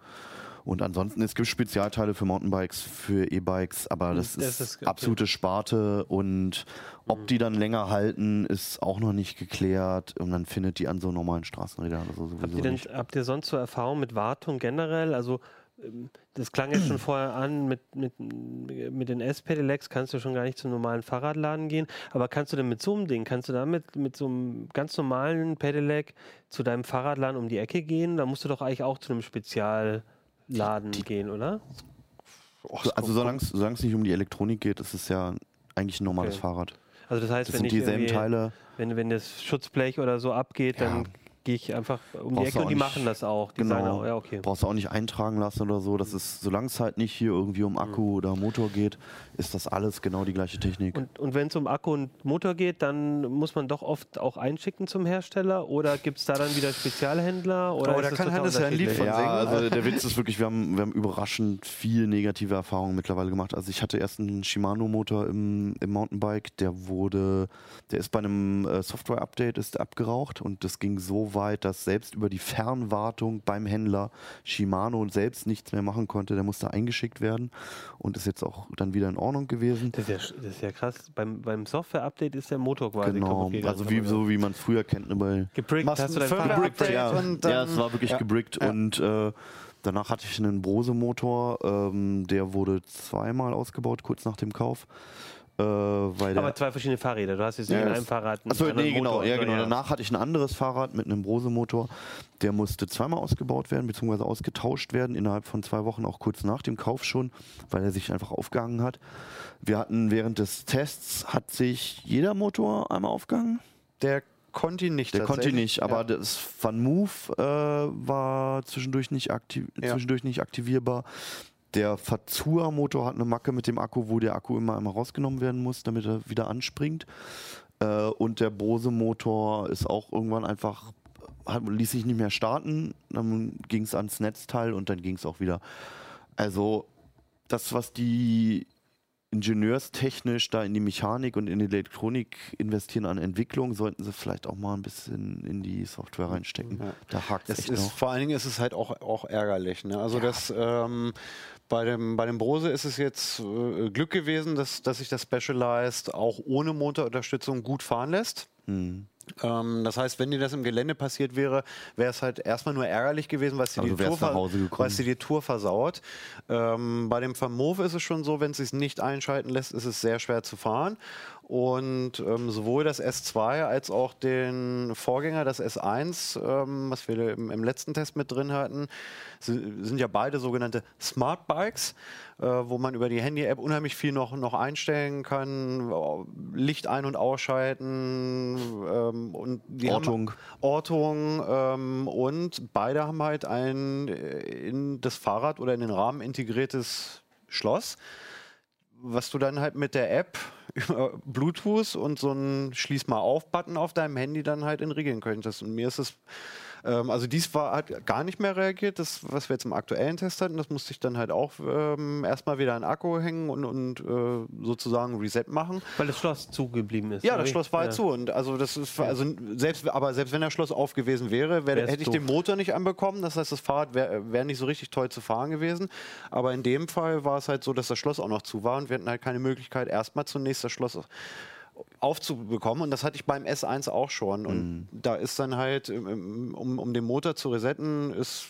Und ansonsten, es gibt Spezialteile für Mountainbikes, für E-Bikes, aber das, das ist, ist absolute Sparte und ob die dann länger halten, ist auch noch nicht geklärt und man findet die an so normalen Straßenrädern oder so sowieso Habt ihr, denn, nicht. habt ihr sonst so Erfahrung mit Wartung generell? Also das klang jetzt schon vorher an, mit, mit, mit den S-Pedelecs kannst du schon gar nicht zum normalen Fahrradladen gehen, aber kannst du denn mit so einem Ding, kannst du damit mit so einem ganz normalen Pedelec zu deinem Fahrradladen um die Ecke gehen? Da musst du doch eigentlich auch zu einem Spezialladen gehen, oder? So, also solange es nicht um die Elektronik geht, ist es ja eigentlich ein normales Okay. Fahrrad. Also das heißt, Das wenn sind dieselben Teile. wenn, wenn das Schutzblech oder so abgeht, Ja. dann gehe ich einfach um die Ecke und die nicht- machen das auch. Die Genau. sagen auch, ja, okay. Brauchst du auch nicht eintragen lassen oder so. Das ist, solange es halt nicht hier irgendwie um Akku oder Motor geht, ist das alles genau die gleiche Technik. Und, und wenn es um Akku und Motor geht, dann muss man doch oft auch einschicken zum Hersteller oder gibt es da dann wieder Spezialhändler? Oder Oh, ist da das kann Hannes ja ein Lied von ja, singen. also der Witz ist wirklich, wir haben, wir haben überraschend viel negative Erfahrungen mittlerweile gemacht. Also ich hatte erst einen Shimano-Motor im, im Mountainbike, der wurde, der ist bei einem äh, Software-Update ist abgeraucht und das ging so weit, dass selbst über die Fernwartung beim Händler Shimano selbst nichts mehr machen konnte. Der musste eingeschickt werden und ist jetzt auch dann wieder in Ordnung gewesen. Das ist ja, das ist ja krass. Beim, beim Software-Update ist der Motor quasi Genau, also wie, so wie man es früher kennt, ne, bei Gebrickt, Machst hast du ein dein gebrickt? und dann- ja, es war wirklich Ja. gebrickt Ja. und äh, danach hatte ich einen Brose-Motor, ähm, der wurde zweimal ausgebaut, kurz nach dem Kauf. Äh, Aber zwei verschiedene Fahrräder. Du hast jetzt nicht Ja, in einem Fahrrad einen Achso, nee, genau, Motor, ja, genau. Danach hatte ich ein anderes Fahrrad mit einem Brose-Motor. Der musste zweimal ausgebaut werden, beziehungsweise ausgetauscht werden, innerhalb von zwei Wochen, auch kurz nach dem Kauf schon, weil er sich einfach aufgehangen hat. Wir hatten während des Tests, hat sich jeder Motor einmal aufgehangen. Der Conti nicht. Der konnte tatsächlich. nicht, aber Ja. das Van Move äh, war zwischendurch nicht, aktiv Ja. zwischendurch nicht aktivierbar. Der Fazua-Motor hat eine Macke mit dem Akku, wo der Akku immer einmal rausgenommen werden muss, damit er wieder anspringt. Äh, und der Bose-Motor ist auch irgendwann einfach, hat, ließ sich nicht mehr starten. Dann ging es ans Netzteil und dann ging es auch wieder. Also das, was die ingenieurstechnisch da in die Mechanik und in die Elektronik investieren an Entwicklung, sollten sie vielleicht auch mal ein bisschen in die Software reinstecken. Ja. Da hakt es ist, noch. vor allen Dingen ist es halt auch, auch ärgerlich. Ne? Also das ähm, bei dem, bei dem Brose ist es jetzt äh, Glück gewesen, dass, dass sich das Specialized auch ohne Motorunterstützung gut fahren lässt. Hm. Ähm, das heißt, wenn dir das im Gelände passiert wäre, wäre es halt erstmal nur ärgerlich gewesen, was dir, Aber die die Tour versaut. Ähm, bei dem Vermove ist es schon so, wenn es sich nicht einschalten lässt, ist es sehr schwer zu fahren. Und ähm, sowohl das S2 als auch den Vorgänger, das S1, ähm, was wir im, im letzten Test mit drin hatten, si- sind ja beide sogenannte Smart Bikes, äh, wo man über die Handy-App unheimlich viel noch, noch einstellen kann, Licht ein- und ausschalten ähm, und die Ortung. Ortung ähm, und beide haben halt ein äh, in das Fahrrad oder in den Rahmen integriertes Schloss was du dann halt mit der App über Bluetooth und so einen Schließ mal auf-Button auf deinem Handy dann halt entriegeln könntest. Und mir ist es, ähm, also dies war, hat gar nicht mehr reagiert, das, was wir jetzt im aktuellen Test hatten, das musste ich dann halt auch ähm, erstmal wieder an den Akku hängen und, und äh, sozusagen Reset machen. Weil das Schloss zugeblieben ist. Ja, das? Schloss war halt Ja. zu. Und also das ist also selbst, aber selbst wenn das Schloss auf gewesen wäre, wär, hätte ich doof. den Motor nicht anbekommen. Das heißt, das Fahrrad wäre wär nicht so richtig toll zu fahren gewesen. Aber in dem Fall war es halt so, dass das Schloss auch noch zu war und wir hatten halt keine Möglichkeit, erstmal zunächst das Schloss aufzubekommen. Und das hatte ich beim S1 auch schon. Und da ist dann halt, ähm, um, um den Motor zu resetten, ist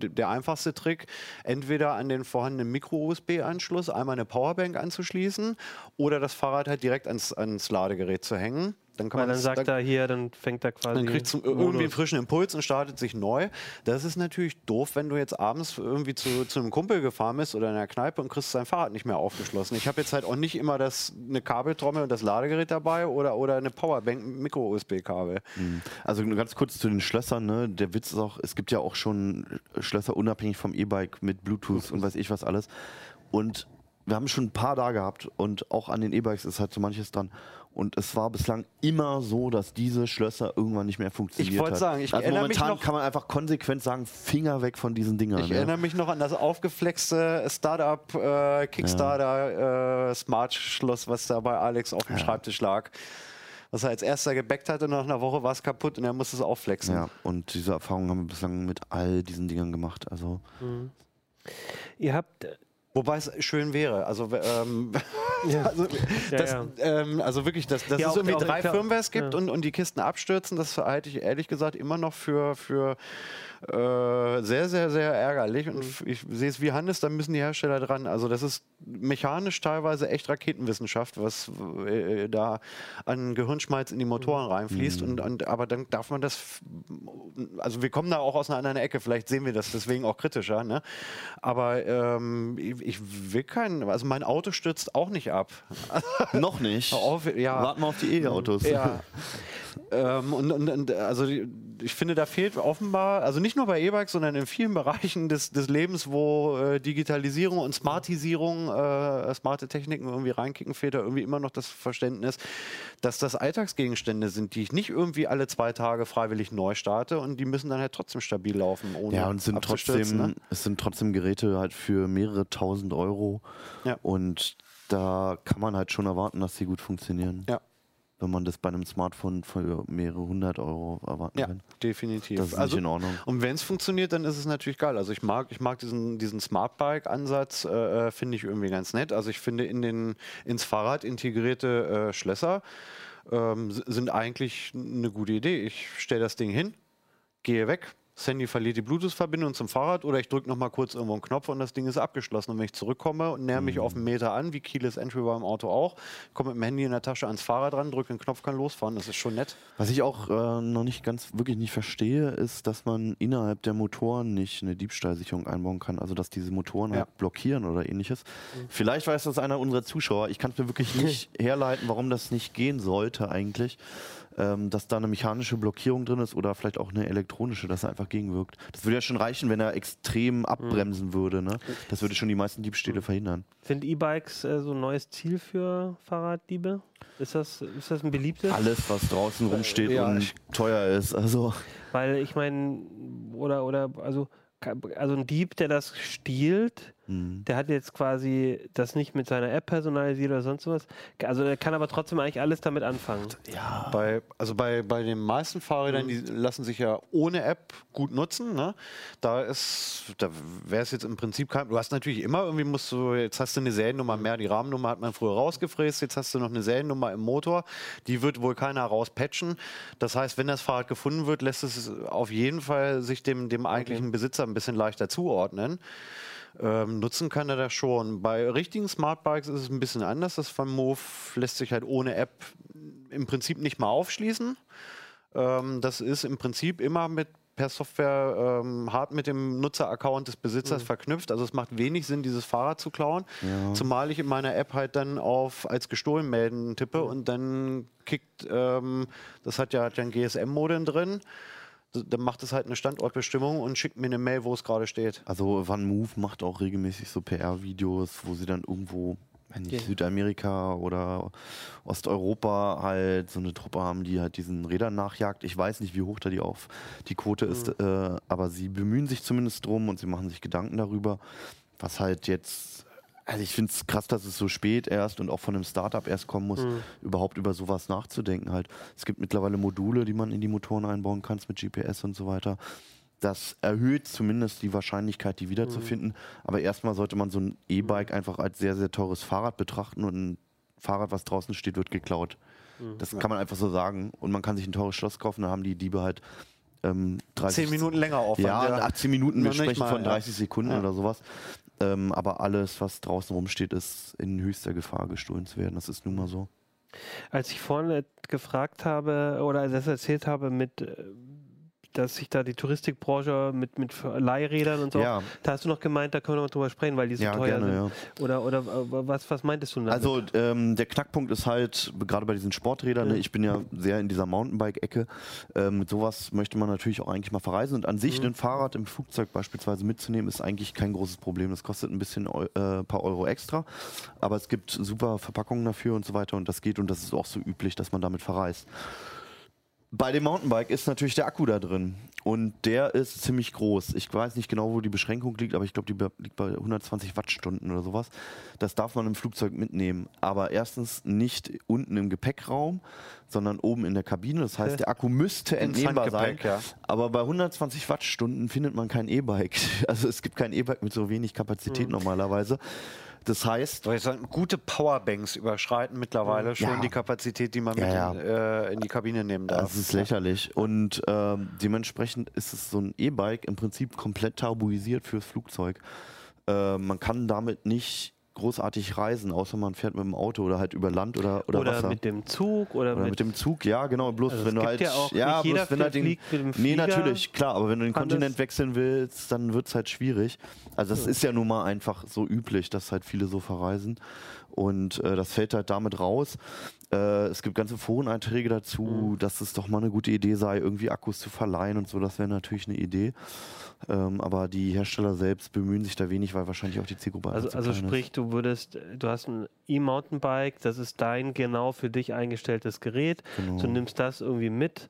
äh, der einfachste Trick, entweder an den vorhandenen Micro-USB-Anschluss einmal eine Powerbank anzuschließen oder das Fahrrad halt direkt ans, ans Ladegerät zu hängen. Dann kann Weil man dann sagt er hier, dann fängt er quasi. dann Modus. irgendwie einen frischen Impuls und startet sich neu. Das ist natürlich doof, wenn du jetzt abends irgendwie zu, zu einem Kumpel gefahren bist oder in einer Kneipe und kriegst dein Fahrrad nicht mehr aufgeschlossen. Ich habe jetzt halt auch nicht immer das, eine Kabeltrommel und das Ladegerät dabei oder, oder eine Powerbank mit Micro-USB-Kabel. Also nur ganz kurz zu den Schlössern. Ne? Der Witz ist auch, es gibt ja auch schon Schlösser unabhängig vom E-Bike mit Bluetooth und weiß ich was alles. Und wir haben schon ein paar da gehabt und auch an den E-Bikes ist halt so manches dran. Und es war bislang immer so, dass diese Schlösser irgendwann nicht mehr funktioniert Ich wollte hat. sagen, ich also erinnere mich momentan noch- kann man einfach konsequent sagen, Finger weg von diesen Dingern. Ich ne? erinnere mich noch an das aufgeflexte Startup äh, Kickstarter äh, Smart Schloss, was da bei Alex auf dem Schreibtisch lag. Was er als erster gebackt hatte, nach einer Woche war es kaputt und er musste es aufflexen. Ja, und diese Erfahrung haben wir bislang mit all diesen Dingern gemacht. Also Ihr habt. Wobei es schön wäre. Also, ähm, Ja. also, Ja, das, ja. Ähm, also wirklich, dass, dass Ja, es auch- irgendwie auch- drei klar. Firmwares gibt Ja. und, und die Kisten abstürzen, das halte ich ehrlich gesagt immer noch für, für äh, sehr, sehr, sehr ärgerlich. Und Mhm. ich sehe es wie Hannes, da müssen die Hersteller dran. Also das ist mechanisch teilweise echt Raketenwissenschaft, was äh, da an Gehirnschmalz in die Motoren Mhm. reinfließt. Und, und, aber dann darf man das, also wir kommen da auch aus einer anderen Ecke, vielleicht sehen wir das deswegen auch kritischer. Ne? Aber ähm, ich, will keinen, also mein Auto stürzt auch nicht ab. noch nicht. Auf, ja. Warten wir auf die E-Autos. Ja. ähm, und, und, und also die, ich finde, da fehlt offenbar, also nicht nur bei E-Bikes, sondern in vielen Bereichen des, des Lebens, wo äh, Digitalisierung und Smartisierung, äh, smarte Techniken irgendwie reinkicken, fehlt da irgendwie immer noch das Verständnis, dass das Alltagsgegenstände sind, die ich nicht irgendwie alle zwei Tage freiwillig neu starte und die müssen dann halt trotzdem stabil laufen. Ohne Ja, und sind trotzdem, ne? es sind trotzdem Geräte halt für mehrere tausend Euro. Ja. Und da kann man halt schon erwarten, dass sie gut funktionieren. Ja. Wenn man das bei einem Smartphone für mehrere hundert Euro erwarten Ja, kann. definitiv. Das ist also, in Ordnung. Und wenn es funktioniert, dann ist es natürlich geil. Also ich mag, ich mag diesen, diesen Smart Bike-Ansatz, äh, äh, finde ich irgendwie ganz nett. Also ich finde in den ins Fahrrad integrierte äh, Schlösser ähm, sind eigentlich eine gute Idee. Ich stelle das Ding hin, gehe weg. Das Handy verliert die Bluetooth-Verbindung zum Fahrrad oder ich drücke nochmal kurz irgendwo einen Knopf und das Ding ist abgeschlossen. Und wenn ich zurückkomme und näher mich auf einen Meter an, wie Keyless Entry beim Auto auch, komme mit dem Handy in der Tasche ans Fahrrad ran, drücke den Knopf, kann losfahren. Das ist schon nett. Was ich auch äh, noch nicht ganz wirklich nicht verstehe, ist, dass man innerhalb der Motoren nicht eine Diebstahlsicherung einbauen kann. Also dass diese Motoren Ja. halt blockieren oder ähnliches. Vielleicht weiß das einer unserer Zuschauer. Ich kann es mir wirklich nicht herleiten, warum das nicht gehen sollte eigentlich. Ähm, dass da eine mechanische Blockierung drin ist oder vielleicht auch eine elektronische, dass er einfach gegenwirkt. Das würde ja schon reichen, wenn er extrem abbremsen würde. Ne? Das würde schon die meisten Diebstähle verhindern. Sind E-Bikes äh, so ein neues Ziel für Fahrraddiebe? Ist das, ist das ein beliebtes? Alles, was draußen rumsteht ja, und teuer ist. Also Weil ich meine, oder, oder, also, also ein Dieb, der das stiehlt, hm. der hat jetzt quasi das nicht mit seiner App personalisiert oder sonst was. Also der kann aber trotzdem eigentlich alles damit anfangen. ja. Bei, also bei, bei den meisten Fahrrädern, die lassen sich ja ohne App gut nutzen. Ne? Da ist, da wäre es jetzt im Prinzip kein. Du hast natürlich immer irgendwie musst du, jetzt hast du eine Seriennummer mehr, die Rahmennummer hat man früher rausgefräst, jetzt hast du noch eine Seriennummer im Motor, die wird wohl keiner rauspatchen. Das heißt, wenn das Fahrrad gefunden wird, lässt es auf jeden Fall sich dem, dem eigentlichen Besitzer ein bisschen leichter zuordnen. Ähm, nutzen kann er das schon. Bei richtigen Smartbikes ist es ein bisschen anders. Das von Move lässt sich halt ohne App im Prinzip nicht mal aufschließen. Ähm, das ist im Prinzip immer mit per Software ähm, hart mit dem Nutzeraccount des Besitzers verknüpft. Also es macht wenig Sinn, dieses Fahrrad zu klauen. Zumal ich in meiner App halt dann auf als gestohlen melden tippe und dann kickt, ähm, das hat ja, hat ja ein GSM-Modem drin. Dann macht es halt eine Standortbestimmung und schickt mir eine Mail, wo es gerade steht. Also Van Move macht auch regelmäßig so PR-Videos, wo sie dann irgendwo, wenn nicht Südamerika oder Osteuropa halt so eine Truppe haben, die halt diesen Rädern nachjagt. Ich weiß nicht, wie hoch da die auf die Quote ist, äh, aber sie bemühen sich zumindest drum und sie machen sich Gedanken darüber, was halt jetzt. Also ich finde es krass, dass es so spät erst und auch von einem Startup erst kommen muss, überhaupt über sowas nachzudenken halt. Es gibt mittlerweile Module, die man in die Motoren einbauen kann mit GPS und so weiter. Das erhöht zumindest die Wahrscheinlichkeit, die wiederzufinden. Aber erstmal sollte man so ein E-Bike einfach als sehr, sehr teures Fahrrad betrachten und ein Fahrrad, was draußen steht, wird geklaut. Das kann man einfach so sagen. Und man kann sich ein teures Schloss kaufen, da haben die Diebe halt ähm, 30 Zehn Minuten länger Aufwand. Ja, 18 Minuten, wir sprechen mal, von ja. 30 Sekunden Ja. oder sowas. Ähm, aber alles, was draußen rumsteht, ist in höchster Gefahr, gestohlen zu werden. Das ist nun mal so. Als ich vorhin gefragt habe oder das erzählt habe mit, äh, dass sich da die Touristikbranche mit, mit Leihrädern und so, Ja. da hast du noch gemeint, da können wir noch drüber sprechen, weil die so Ja, teuer gerne, sind. Oder, oder äh, was, was meintest du damit? Also ähm, der Knackpunkt ist halt, gerade bei diesen Sporträdern, ne, ich bin ja sehr in dieser Mountainbike-Ecke, ähm, mit sowas möchte man natürlich auch eigentlich mal verreisen und an sich ein Fahrrad im Flugzeug beispielsweise mitzunehmen, ist eigentlich kein großes Problem. Das kostet ein bisschen äh, paar Euro extra, aber es gibt super Verpackungen dafür und so weiter und das geht und das ist auch so üblich, dass man damit verreist. Bei dem Mountainbike ist natürlich der Akku da drin und der ist ziemlich groß. Ich weiß nicht genau, wo die Beschränkung liegt, aber ich glaube, die liegt bei 120 Wattstunden oder sowas. Das darf man im Flugzeug mitnehmen, aber erstens nicht unten im Gepäckraum, sondern oben in der Kabine. Das heißt, der Akku müsste entnehmbar sein. Ja. Aber bei 120 Wattstunden findet man kein E-Bike. Also es gibt kein E-Bike mit so wenig Kapazität Mhm. normalerweise. Das heißt, Soll ich sagen, gute Powerbanks überschreiten mittlerweile schon Ja. die Kapazität, die man Ja, mit. In, äh, in die Kabine nehmen darf. Das ist lächerlich. Und ähm, dementsprechend ist es so ein E-Bike im Prinzip komplett tabuisiert fürs Flugzeug. Äh, man kann damit nicht großartig reisen, außer man fährt mit dem Auto oder halt über Land oder, oder, oder Wasser. mit dem Zug oder, oder mit dem Zug, ja, genau. Bloß Also wenn du halt. ja ja, bloß wenn halt den, mit dem Nee, Flieger. natürlich, klar, aber wenn du den Kontinent wechseln willst, dann wird es halt schwierig. Also, das ist ja nun mal einfach so üblich, dass halt viele so verreisen. Und äh, das fällt halt damit raus. Äh, es gibt ganze Foreneinträge dazu, Mhm. dass es doch mal eine gute Idee sei, irgendwie Akkus zu verleihen und so. Das wäre natürlich eine Idee. Ähm, aber die Hersteller selbst bemühen sich da wenig, weil wahrscheinlich auch die Zielgruppe Also, also sprich, du würdest, du hast ein E-Mountainbike, das ist dein genau für dich eingestelltes Gerät. Genau. Du nimmst das irgendwie mit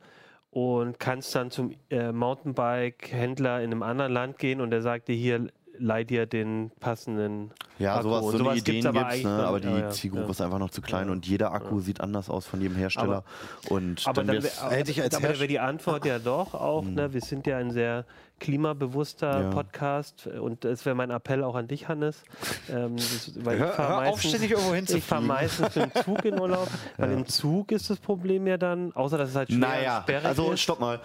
und kannst dann zum äh, Mountainbike-Händler in einem anderen Land gehen und der sagt dir hier, leih dir den passenden Ja, Akku. sowas, so sowas Ideen gibt's aber gibt's, eigentlich ne? aber die Ja, Zielgruppe ja. ist einfach noch zu klein Ja. und jeder Akku sieht anders aus von jedem Hersteller. und Aber dann dann wär, hätte ich als aber wäre die Antwort ja doch auch, ne, wir sind ja ein sehr klimabewusster Ja. Podcast und das wäre mein Appell auch an dich, Hannes. Ähm, das, weil Hör- ich fahr auf, meistens- irgendwo Ich fahre meistens mit dem Zug in Urlaub, weil im Zug ist das Problem ja dann, außer dass es halt schwer Naja, sperrig also ist. stopp mal.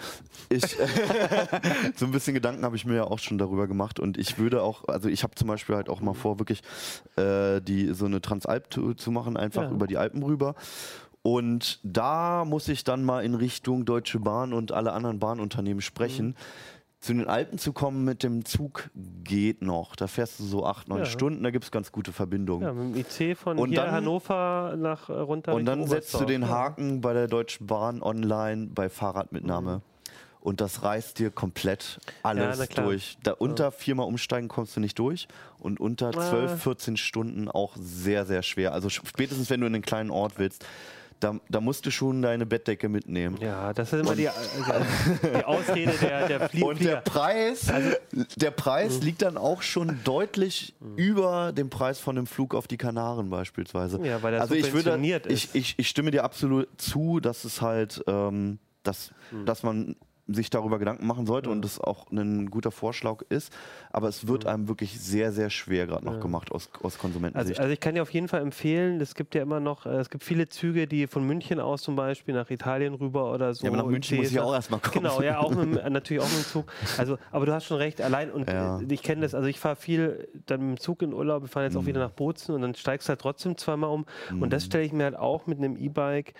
Ich, so ein bisschen Gedanken habe ich mir ja auch schon darüber gemacht und ich würde auch, also ich habe zum Beispiel halt auch mal vor, wirklich äh, die so eine Transalp-Tour zu machen, einfach Ja. über die Alpen rüber. Und da muss ich dann mal in Richtung Deutsche Bahn und alle anderen Bahnunternehmen sprechen. Mhm. Zu den Alpen zu kommen mit dem Zug geht noch. Da fährst du so acht, neun Ja. Stunden, da gibt es ganz gute Verbindungen. Ja, mit dem IC von Und hier dann- Hannover nach äh, runter Und dann Richtung setzt du Oberstdorf. den Ja. Haken bei der Deutschen Bahn online bei Fahrradmitnahme. Mhm. Und das reißt dir komplett alles klar. durch. Da unter viermal umsteigen kommst du nicht durch. Und unter Ah. 12, 14 Stunden auch sehr, sehr schwer. Also spätestens, wenn du in einen kleinen Ort willst, da, da musst du schon deine Bettdecke mitnehmen. Ja, das ist immer die, äh, die Ausrede der, der Flie Und der. Preis, Also der Mhm. Preis liegt dann auch schon deutlich über dem Preis von einem Flug auf die Kanaren beispielsweise. Ja, weil er also ich würde, subventioniert ich, ist. ich, ich stimme dir absolut zu, dass es halt, ähm, dass, Mhm. dass man sich darüber Gedanken machen sollte und das auch ein guter Vorschlag ist, aber es wird einem wirklich sehr, sehr schwer gerade noch gemacht aus, aus Also, Konsumentensicht. also ich kann dir auf jeden Fall empfehlen, es gibt ja immer noch, äh, es gibt viele Züge, die von München aus zum Beispiel nach Italien rüber oder so. Ja, aber nach München muss ich auch erstmal kommen. Genau, ja, auch mit, natürlich auch mit dem Zug. Also, aber du hast schon recht, allein und Ja. äh, ich kenne das, also ich fahre viel dann mit dem Zug in Urlaub, wir fahren jetzt auch Mhm. wieder nach Bozen und dann steigst du halt trotzdem zweimal um. Und das stelle ich mir halt auch mit einem E-Bike.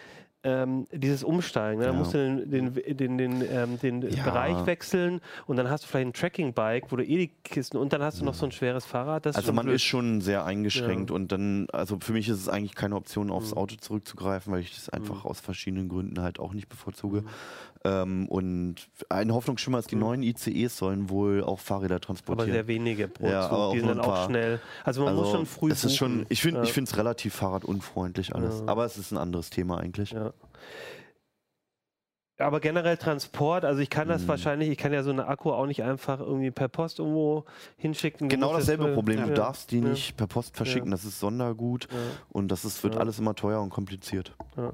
Ähm, dieses Umsteigen, ne? da Ja. musst du den, den, den, den, ähm, den Ja. Bereich wechseln und dann hast du vielleicht ein Tracking-Bike, wo du eh die Kisten und dann hast du noch so ein schweres Fahrrad. Also man blöd. ist schon sehr eingeschränkt Ja. und dann, also für mich ist es eigentlich keine Option, aufs Mhm. Auto zurückzugreifen, weil ich das einfach aus verschiedenen Gründen halt auch nicht bevorzuge. Mhm. Ähm, und ein Hoffnungsschimmer ist, die neuen ICEs sollen wohl auch Fahrräder aber transportieren. sehr wenige pro Ja, Zug. aber die sind dann auch schnell. Also man muss schon früh es ist schon, ich finde Ja. es relativ fahrradunfreundlich alles. Ja. Aber es ist ein anderes Thema eigentlich. Ja. Aber generell Transport, also ich kann das Mhm. wahrscheinlich, ich kann ja so eine Akku auch nicht einfach irgendwie per Post irgendwo hinschicken. Du Genau dasselbe Problem. Du ja, darfst die ja, nicht per Post verschicken. Das ist Sondergut Ja. und das ist, wird Ja. alles immer teuer und kompliziert. Ja.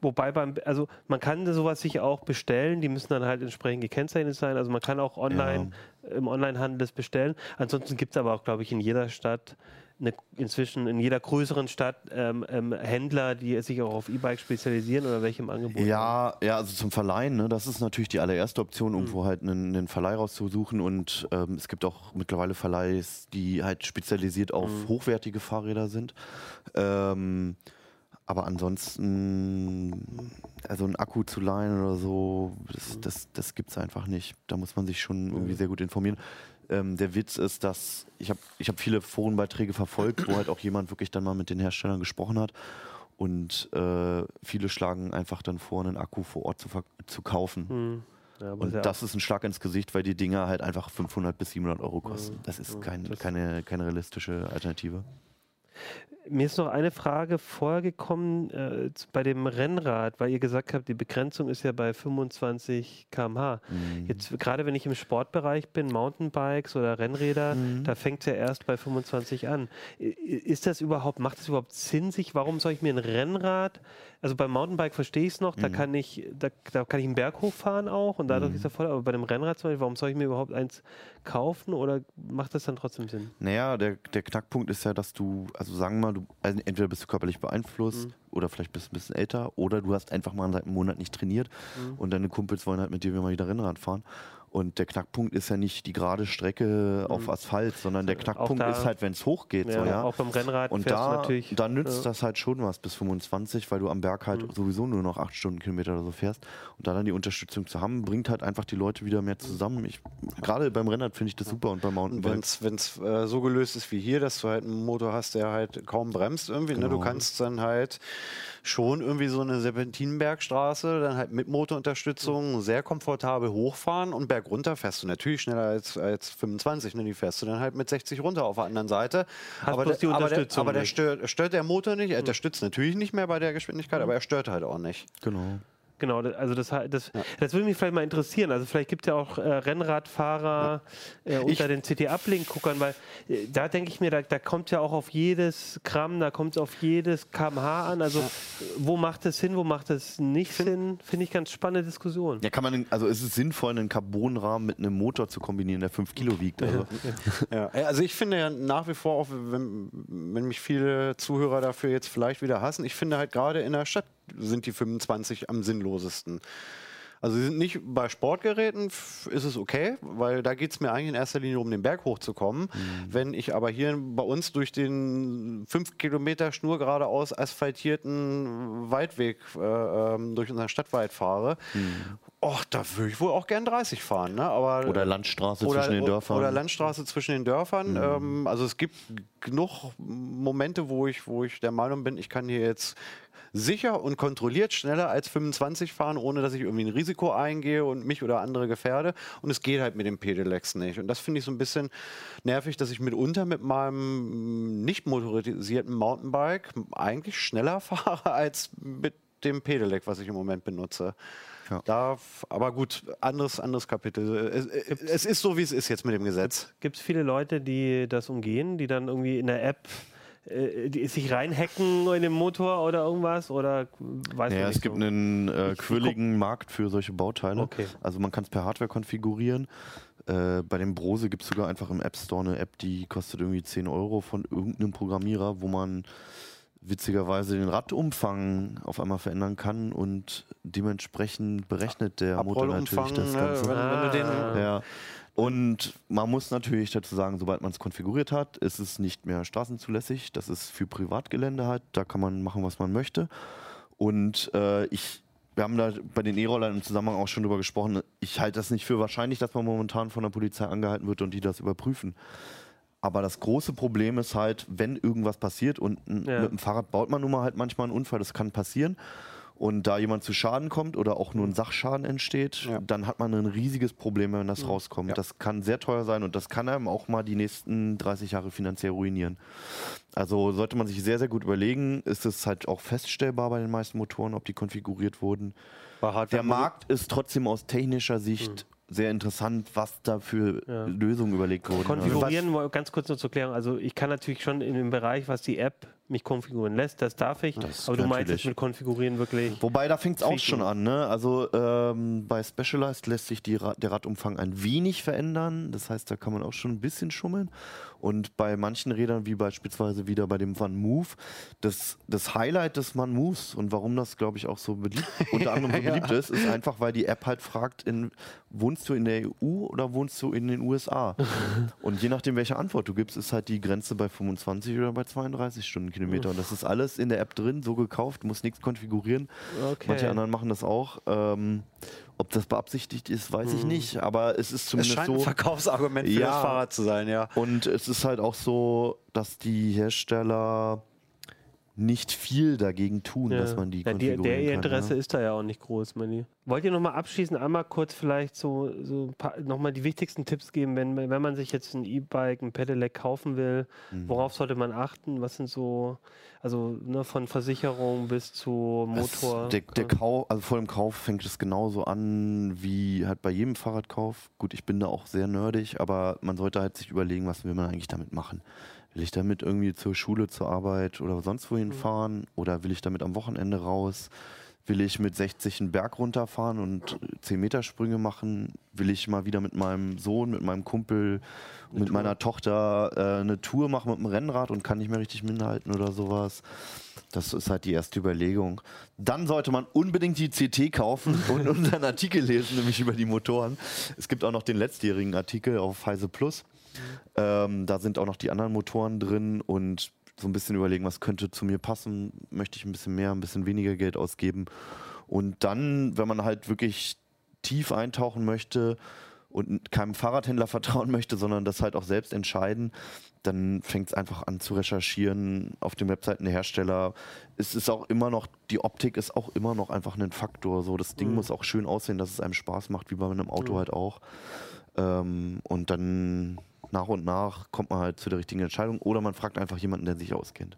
Wobei beim, also man kann sowas sich auch bestellen, die müssen dann halt entsprechend gekennzeichnet sein. Also man kann auch online im Onlinehandel das bestellen. Ansonsten gibt es aber auch, glaube ich, in jeder Stadt eine, inzwischen in jeder größeren Stadt ähm, ähm, Händler, die sich auch auf E-Bike spezialisieren oder welche im Angebot haben. Ja, ja, also zum Verleihen, ne, das ist natürlich die allererste Option, Mhm. irgendwo halt einen, einen Verleih rauszusuchen. Und ähm, es gibt auch mittlerweile Verleihs, die halt spezialisiert auf Mhm. hochwertige Fahrräder sind. Ähm, aber ansonsten, also ein Akku zu leihen oder so, Mhm. das, das, das gibt es einfach nicht. Da muss man sich schon irgendwie sehr gut informieren. Ähm, der Witz ist, dass ich habe ich hab viele Forenbeiträge verfolgt, wo halt auch jemand wirklich dann mal mit den Herstellern gesprochen hat. Und äh, viele schlagen einfach dann vor, einen Akku vor Ort zu, zu kaufen. Hm. Ja, Und ja das ist ein Schlag ins Gesicht, weil die Dinger halt einfach 500 bis 700 Euro kosten. Das ist kein, das- keine, keine realistische Alternative. Mir ist noch eine Frage vorher gekommen äh, bei dem Rennrad, weil ihr gesagt habt, die Begrenzung ist ja bei 25 km/h. Mhm. Jetzt gerade wenn ich im Sportbereich bin, Mountainbikes oder Rennräder, Mhm. da fängt es ja erst bei 25 an. Ist das überhaupt, macht das überhaupt Sinn, sich, warum soll ich mir ein Rennrad, also beim Mountainbike verstehe ich es noch, da Mhm. kann ich, da, da kann ich einen Berg hochfahren auch und dadurch Mhm. ist er voll, aber bei dem Rennrad zum Beispiel, warum soll ich mir überhaupt eins kaufen oder macht das dann trotzdem Sinn? Naja, der, der Knackpunkt ist ja, dass du, also sagen wir mal, du, also entweder bist du körperlich beeinflusst oder vielleicht bist du ein bisschen älter oder du hast einfach mal seit einem Monat nicht trainiert Mhm. und deine Kumpels wollen halt mit dir mal wieder Rennrad fahren. Und der Knackpunkt ist ja nicht die gerade Strecke auf Asphalt, sondern der Mhm. Auch Knackpunkt da- ist halt, wenn es hochgeht. Ja, so, ja. Auch beim Rennrad Und da, da nützt ja. Mhm. das halt schon was bis 25, weil du am Berg halt sowieso nur noch 8 Stundenkilometer oder so fährst. Und da dann die Unterstützung zu haben, bringt halt einfach die Leute wieder mehr zusammen. Gerade beim Rennrad finde ich das super und beim Mountainbike. wenn es äh, so gelöst ist wie hier, dass du halt einen Motor hast, der halt kaum bremst irgendwie, ne? du Genau. kannst dann halt schon irgendwie so eine Serpentinenbergstraße, dann halt mit Motorunterstützung sehr komfortabel hochfahren und bergunter fährst du natürlich schneller als, als 25, ne? die fährst du dann halt mit 60 runter auf der anderen Seite. Hast aber der, die aber der, Unterstützung aber der stört, stört der Motor nicht, er unterstützt natürlich nicht mehr bei der Geschwindigkeit, aber er stört halt auch nicht. Genau. Genau, also das, das, das würde mich vielleicht mal interessieren. Also vielleicht gibt es ja auch äh, Rennradfahrer äh, unter den CT-Uplink-Guckern, weil äh, da denke ich mir, da, da kommt ja auch auf jedes Gramm, da kommt es auf jedes kmh an. Also äh, wo macht es Sinn, wo macht es nicht Sinn? Finde ich ganz spannende Diskussion. Ja, kann man, also ist es sinnvoll, einen Carbonrahmen mit einem Motor zu kombinieren, der 5 Kilo wiegt? Also, Ja, also ich finde ja nach wie vor, auch wenn, wenn mich viele Zuhörer dafür jetzt vielleicht wieder hassen, ich finde halt gerade in der Stadt sind die 25 am sinnlosesten. Also sie sind nicht bei Sportgeräten, ist es okay, weil da geht es mir eigentlich in erster Linie um den Berg hochzukommen. Wenn ich aber hier bei uns durch den 5 Kilometer Schnur geradeaus asphaltierten Waldweg äh, ähm, durch unseren Stadtwald fahre, och, da würde ich wohl auch gern 30 fahren. Ne? Aber, oder Landstraße zwischen den Dörfern. oder Landstraße zwischen den Dörfern. Mhm. Ähm, also es gibt genug Momente, wo ich, wo ich der Meinung bin, ich kann hier jetzt sicher und kontrolliert schneller als 25 fahren, ohne dass ich irgendwie ein Risiko eingehe und mich oder andere gefährde. Und es geht halt mit dem Pedelecs nicht. Und das finde ich so ein bisschen nervig, dass ich mitunter mit meinem nicht motorisierten Mountainbike eigentlich schneller fahre als mit dem Pedelec, was ich im Moment benutze. Ja. Da, aber gut, anderes, anderes Kapitel. Es, es ist so, wie es ist jetzt mit dem Gesetz. Gibt es viele Leute, die das umgehen, die dann irgendwie in der App äh, sich reinhacken in den Motor oder irgendwas? Oder weiß Ja, man nicht es gibt so? einen äh, quirligen Markt für solche Bauteile. Okay. Also man kann es per Hardware konfigurieren. Äh, bei dem Brose gibt es sogar einfach im App Store eine App, die kostet irgendwie 10 Euro von irgendeinem Programmierer, wo man witzigerweise den Radumfang auf einmal verändern kann und dementsprechend berechnet der Motor natürlich das ne, Ganze. wenn, wenn du den. Ja. Und man muss natürlich dazu sagen, sobald man es konfiguriert hat, ist es nicht mehr straßenzulässig. Das ist für Privatgelände halt. Da kann man machen, was man möchte. Und äh, ich, wir haben da bei den E-Rollern im Zusammenhang auch schon drüber gesprochen. Ich halte das nicht für wahrscheinlich, dass man momentan von der Polizei angehalten wird und die das überprüfen. Aber das große Problem ist halt, wenn irgendwas passiert und Ja. mit dem Fahrrad baut man nun mal halt manchmal einen Unfall, das kann passieren. Und da jemand zu Schaden kommt oder auch nur ein Sachschaden entsteht, Ja. dann hat man ein riesiges Problem, wenn das rauskommt. Das kann sehr teuer sein und das kann einem auch mal die nächsten 30 Jahre finanziell ruinieren. Also sollte man sich sehr, sehr gut überlegen, ist es halt auch feststellbar bei den meisten Motoren, ob die konfiguriert wurden. Der Markt ist trotzdem aus technischer Sicht sehr interessant, was da für Ja. Lösungen überlegt wurden. Also Konfigurieren, mal ganz kurz nur zur Klärung. Also ich kann natürlich schon in dem Bereich, was die App mich konfigurieren lässt, das darf ich. Das aber du meinst jetzt mit konfigurieren wirklich. Wobei, da fängt es auch schon an. Ne? Also ähm, bei Specialized lässt sich Ra der Radumfang ein wenig verändern. Das heißt, da kann man auch schon ein bisschen schummeln. Und bei manchen Rädern, wie beispielsweise wieder bei dem Van Move, das, das Highlight des Van Moves und warum das, glaube ich, auch so beliebt, unter anderem so beliebt ist, ist einfach, weil die App halt fragt, in, wohnst du in der EU oder wohnst du in den USA? und je nachdem, welche Antwort du gibst, ist halt die Grenze bei 25 oder bei 32 Stundenkilometer. Und das ist alles in der App drin, so gekauft, du musst nichts konfigurieren. Okay. Manche anderen machen das auch. Ähm, ob das beabsichtigt ist, weiß ich nicht. Aber es ist Es zumindest scheint ein so. Verkaufsargument für Ja. das Fahrrad zu sein, ja. Und es ist halt auch so, dass die Hersteller nicht viel dagegen tun, Ja. dass man die ja, konfigurieren Der ihr kann. Interesse ja. ist da ja auch nicht groß, Manni. Wollt ihr nochmal abschließend einmal kurz vielleicht so, so nochmal die wichtigsten Tipps geben, wenn, wenn man sich jetzt ein E-Bike, ein Pedelec kaufen will, Mhm. worauf sollte man achten? Was sind so, also ne, von Versicherung bis zu Motor? Es, der, der Kauf, also vor dem Kauf fängt es genauso an wie halt bei jedem Fahrradkauf. Gut, ich bin da auch sehr nerdig, aber man sollte halt sich überlegen, was will man eigentlich damit machen. Will ich damit irgendwie zur Schule, zur Arbeit oder sonst wohin fahren? Oder will ich damit am Wochenende raus? Will ich mit 60 einen Berg runterfahren und 10 Meter Sprünge machen? Will ich mal wieder mit meinem Sohn, mit meinem Kumpel, mit meiner Tochter äh, eine Tour machen mit dem Rennrad und kann nicht mehr richtig mithalten oder sowas? Das ist halt die erste Überlegung. Dann sollte man unbedingt die CT kaufen und unseren Artikel lesen, nämlich über die Motoren. Es gibt auch noch den letztjährigen Artikel auf Heise Plus. Ähm, da sind auch noch die anderen Motoren drin und so ein bisschen überlegen, was könnte zu mir passen. Möchte ich ein bisschen mehr, ein bisschen weniger Geld ausgeben. Und dann, wenn man halt wirklich tief eintauchen möchte und keinem Fahrradhändler vertrauen möchte, sondern das halt auch selbst entscheiden, dann fängt es einfach an zu recherchieren auf den Webseiten der Hersteller. Es ist auch immer noch, die Optik ist auch immer noch einfach ein Faktor. So, das Ding Mhm. muss auch schön aussehen, dass es einem Spaß macht, wie bei einem Auto halt auch. Ähm, und dann nach und nach kommt man halt zu der richtigen Entscheidung oder man fragt einfach jemanden, der sich auskennt.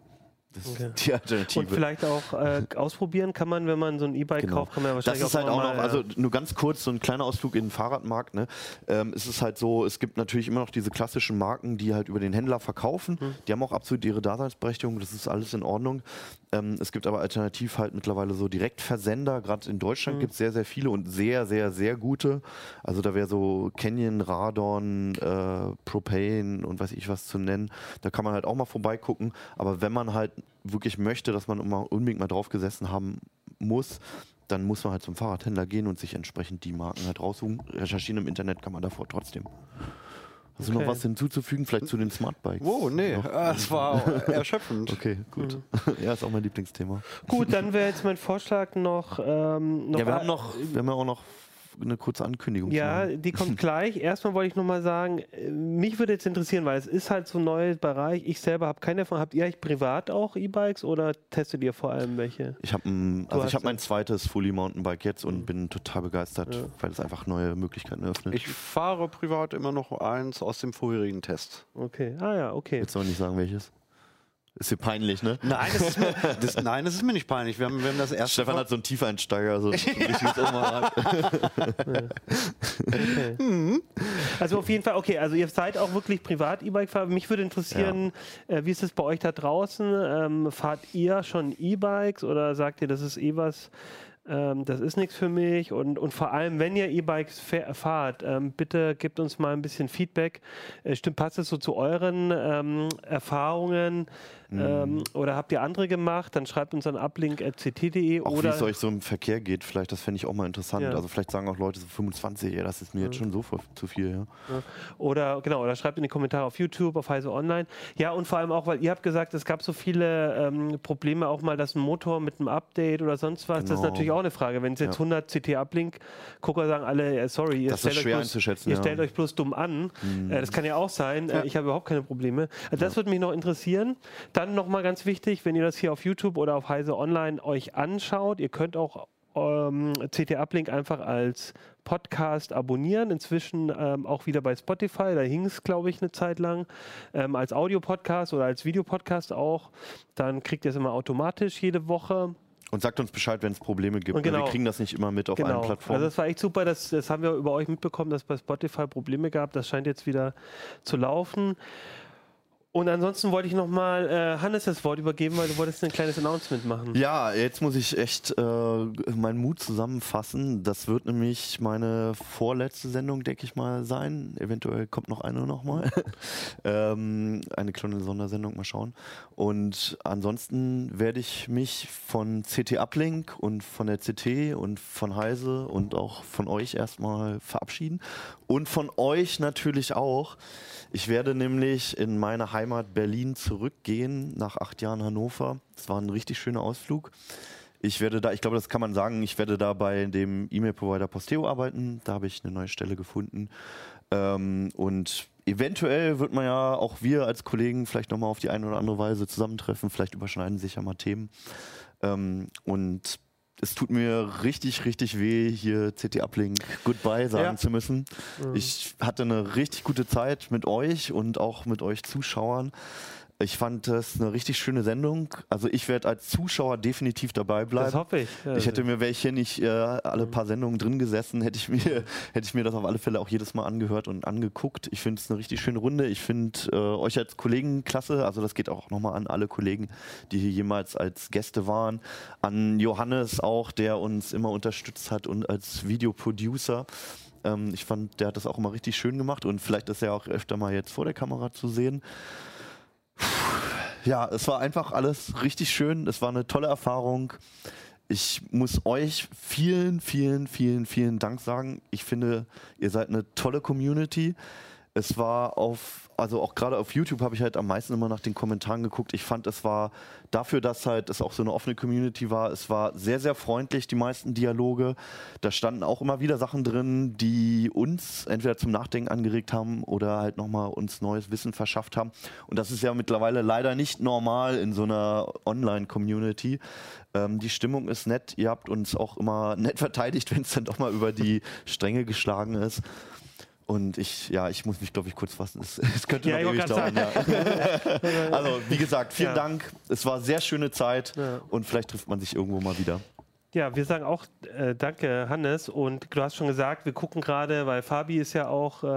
Das Okay. ist die Alternative. Und vielleicht auch äh, ausprobieren kann man, wenn man so ein E-Bike Genau. kauft, kann man ja Das wahrscheinlich ist halt auch noch, also nur ganz kurz, so ein kleiner Ausflug in den Fahrradmarkt. Ne? Ähm, es ist halt so, es gibt natürlich immer noch diese klassischen Marken, die halt über den Händler verkaufen. Hm. Die haben auch absolut ihre Daseinsberechtigung, das ist alles in Ordnung. Ähm, es gibt aber alternativ halt mittlerweile so Direktversender. Gerade in Deutschland Hm. gibt es sehr, sehr viele und sehr, sehr, sehr gute. Also da wäre so Canyon, Radon, äh, Propane und weiß ich was zu nennen. Da kann man halt auch mal vorbeigucken. Aber wenn man halt wirklich möchte, dass man unbedingt mal drauf gesessen haben muss, dann muss man halt zum Fahrradhändler gehen und sich entsprechend die Marken halt raussuchen. Recherchieren im Internet kann man davor trotzdem. Hast du Okay. noch was hinzuzufügen? Vielleicht zu den Smartbikes? Wow, nee, Noch? äh, es war erschöpfend. Okay, gut. ja, ist auch mein Lieblingsthema. Gut, dann wäre jetzt mein Vorschlag noch. Ähm, noch ja, wir haben noch, wir haben ja auch noch eine kurze Ankündigung. zu Ja, die kommt gleich. Erstmal wollte ich noch mal sagen, äh, mich würde jetzt interessieren, weil es ist halt so ein neuer Bereich. Ich selber habe keine davon. Habt ihr eigentlich privat auch E-Bikes oder testet ihr vor allem welche? Ich habe also ich habe mein zweites Fully Mountainbike jetzt und bin total begeistert, weil es einfach neue Möglichkeiten eröffnet. Ich fahre privat immer noch eins aus dem vorherigen Test. Okay. Ah ja, okay. Willst du aber nicht sagen, welches? Ist dir peinlich, ne? Nein, das ist mir, das, nein, das ist mir nicht peinlich. Wir haben, wir haben das erste. Stefan hat so einen Tiefeinsteiger, so ein richtiges Oma. Okay. Also auf jeden Fall, okay, also ihr seid auch wirklich privat E-Bike-Fahrer. Mich würde interessieren, äh, wie ist es bei euch da draußen? Ähm, fahrt ihr schon E-Bikes oder sagt ihr, das ist eh was, ähm, das ist nichts für mich? Und, und vor allem, wenn ihr E-Bikes fa- fahrt, ähm, bitte gebt uns mal ein bisschen Feedback. Äh, stimmt, passt es so zu euren ähm, Erfahrungen? Ähm, oder habt ihr andere gemacht? Dann schreibt uns an uplink.ct.de Auch wie es euch so im Verkehr geht, vielleicht, das fände ich auch mal interessant. Ja. Also vielleicht sagen auch Leute so 25, ja, das ist mir jetzt schon so zu viel, ja. Oder genau, oder schreibt in die Kommentare auf YouTube, auf Heise Online. Ja, und vor allem auch, weil ihr habt gesagt, es gab so viele ähm, Probleme auch mal, dass ein Motor mit einem Update oder sonst was. Das ist Genau. natürlich auch eine Frage. Wenn es jetzt Ja. 100 CT Uplink Gucker sagen alle, äh, sorry, ihr Das ist stellt, euch bloß, einzuschätzen, ihr ja. stellt euch bloß dumm an. Äh, das kann ja auch sein. Äh, ich habe überhaupt keine Probleme. Also das würde mich noch interessieren. Dann nochmal ganz wichtig, wenn ihr das hier auf YouTube oder auf Heise Online euch anschaut, ihr könnt auch ähm, CT Uplink einfach als Podcast abonnieren. Inzwischen ähm, auch wieder bei Spotify. Da hing es, glaube ich, eine Zeit lang. Ähm, als Audiopodcast oder als Videopodcast auch. Dann kriegt ihr es immer automatisch jede Woche. Und sagt uns Bescheid, wenn es Probleme gibt. Und ne? genau. Wir kriegen das nicht immer mit auf allen Also Plattformen. das war echt super. Das, das haben wir über euch mitbekommen, dass es bei Spotify Probleme gab. Das scheint jetzt wieder zu laufen. Und ansonsten wollte ich nochmal äh, Hannes das Wort übergeben, weil du wolltest ein kleines Announcement machen. Ja, jetzt muss ich echt äh, meinen Mut zusammenfassen. Das wird nämlich meine vorletzte Sendung, denke ich mal, sein. Eventuell kommt noch eine nochmal. ähm, eine kleine Sondersendung, mal schauen. Und ansonsten werde ich mich von CT Uplink und von der CT und von Heise und auch von euch erstmal verabschieden. Und von euch natürlich auch. Ich werde nämlich in meine Heimat Berlin zurückgehen, nach acht Jahren Hannover. Es war ein richtig schöner Ausflug. Ich werde da, ich glaube, das kann man sagen, ich werde da bei dem E-Mail-Provider Posteo arbeiten. Da habe ich eine neue Stelle gefunden. Ähm, und eventuell wird man ja auch wir als Kollegen vielleicht nochmal auf die eine oder andere Weise zusammentreffen. Vielleicht überschneiden sich ja mal Themen. Ähm, und es tut mir richtig, richtig weh, hier CT Uplink Goodbye sagen Ja. zu müssen. Ich hatte eine richtig gute Zeit mit euch und auch mit euch Zuschauern. Ich fand das eine richtig schöne Sendung. Also ich werde als Zuschauer definitiv dabei bleiben. Das hoffe ich. Ja, ich hätte mir welche nicht äh, alle paar Sendungen drin gesessen, hätte ich mir hätte ich mir das auf alle Fälle auch jedes Mal angehört und angeguckt. Ich finde es eine richtig schöne Runde. Ich finde äh, euch als Kollegen klasse. Also das geht auch nochmal an alle Kollegen, die hier jemals als Gäste waren. An Johannes auch, der uns immer unterstützt hat und als Videoproducer. Ähm, ich fand, der hat das auch immer richtig schön gemacht und vielleicht ist er auch öfter mal jetzt vor der Kamera zu sehen. Ja, es war einfach alles richtig schön. Es war eine tolle Erfahrung. Ich muss euch vielen, vielen, vielen, vielen Dank sagen. Ich finde, ihr seid eine tolle Community. Es war auf, also auch gerade auf YouTube habe ich halt am meisten immer nach den Kommentaren geguckt. Ich fand, es war dafür, dass halt es auch so eine offene Community war, es war sehr, sehr freundlich, die meisten Dialoge. Da standen auch immer wieder Sachen drin, die uns entweder zum Nachdenken angeregt haben oder halt nochmal uns neues Wissen verschafft haben. Und das ist ja mittlerweile leider nicht normal in so einer Online-Community. Ähm, die Stimmung ist nett. Ihr habt uns auch immer nett verteidigt, wenn es dann doch mal über die Stränge geschlagen ist. Und ich, ja, ich muss mich, glaube ich, kurz fassen. Es, es könnte Ja, noch ich ewig dauern. Ja. also, wie gesagt, vielen Ja. Dank. Es war sehr schöne Zeit und vielleicht trifft man sich irgendwo mal wieder. Ja, wir sagen auch äh, danke, Hannes. Und du hast schon gesagt, wir gucken gerade, weil Fabi ist ja auch äh,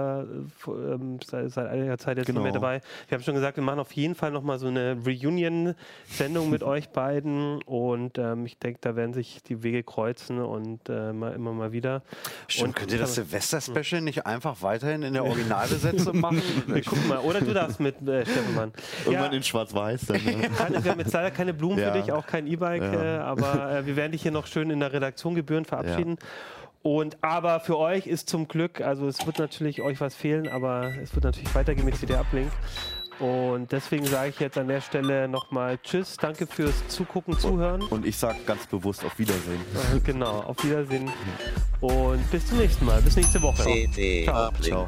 ähm, seit, seit einiger Zeit jetzt Genau. nicht mehr dabei. Wir haben schon gesagt, wir machen auf jeden Fall nochmal so eine Reunion-Sendung mit euch beiden. Und ähm, ich denke, da werden sich die Wege kreuzen und äh, mal, immer mal wieder. Stimmt, Und- könnt ihr das Silvester-Special nicht einfach weiterhin in der Originalbesetzung machen? Wir gucken mal. Oder du darfst mit äh, Steffenmann. Irgendwann Ja. in Schwarz-Weiß. Ne? Hannes, wir haben jetzt leider keine Blumen Ja. für dich, auch kein E-Bike, Ja. äh, aber äh, wir werden dich hier noch schön in der Redaktion gebührend verabschieden. Und aber für euch ist zum Glück, also es wird natürlich euch was fehlen, aber es wird natürlich weitergehen mit CD Uplink. Und deswegen sage ich jetzt an der Stelle nochmal Tschüss, danke fürs Zugucken, Zuhören. Und ich sage ganz bewusst auf Wiedersehen. Genau, auf Wiedersehen und bis zum nächsten Mal, bis nächste Woche. CD Ciao. Uplink. Ciao.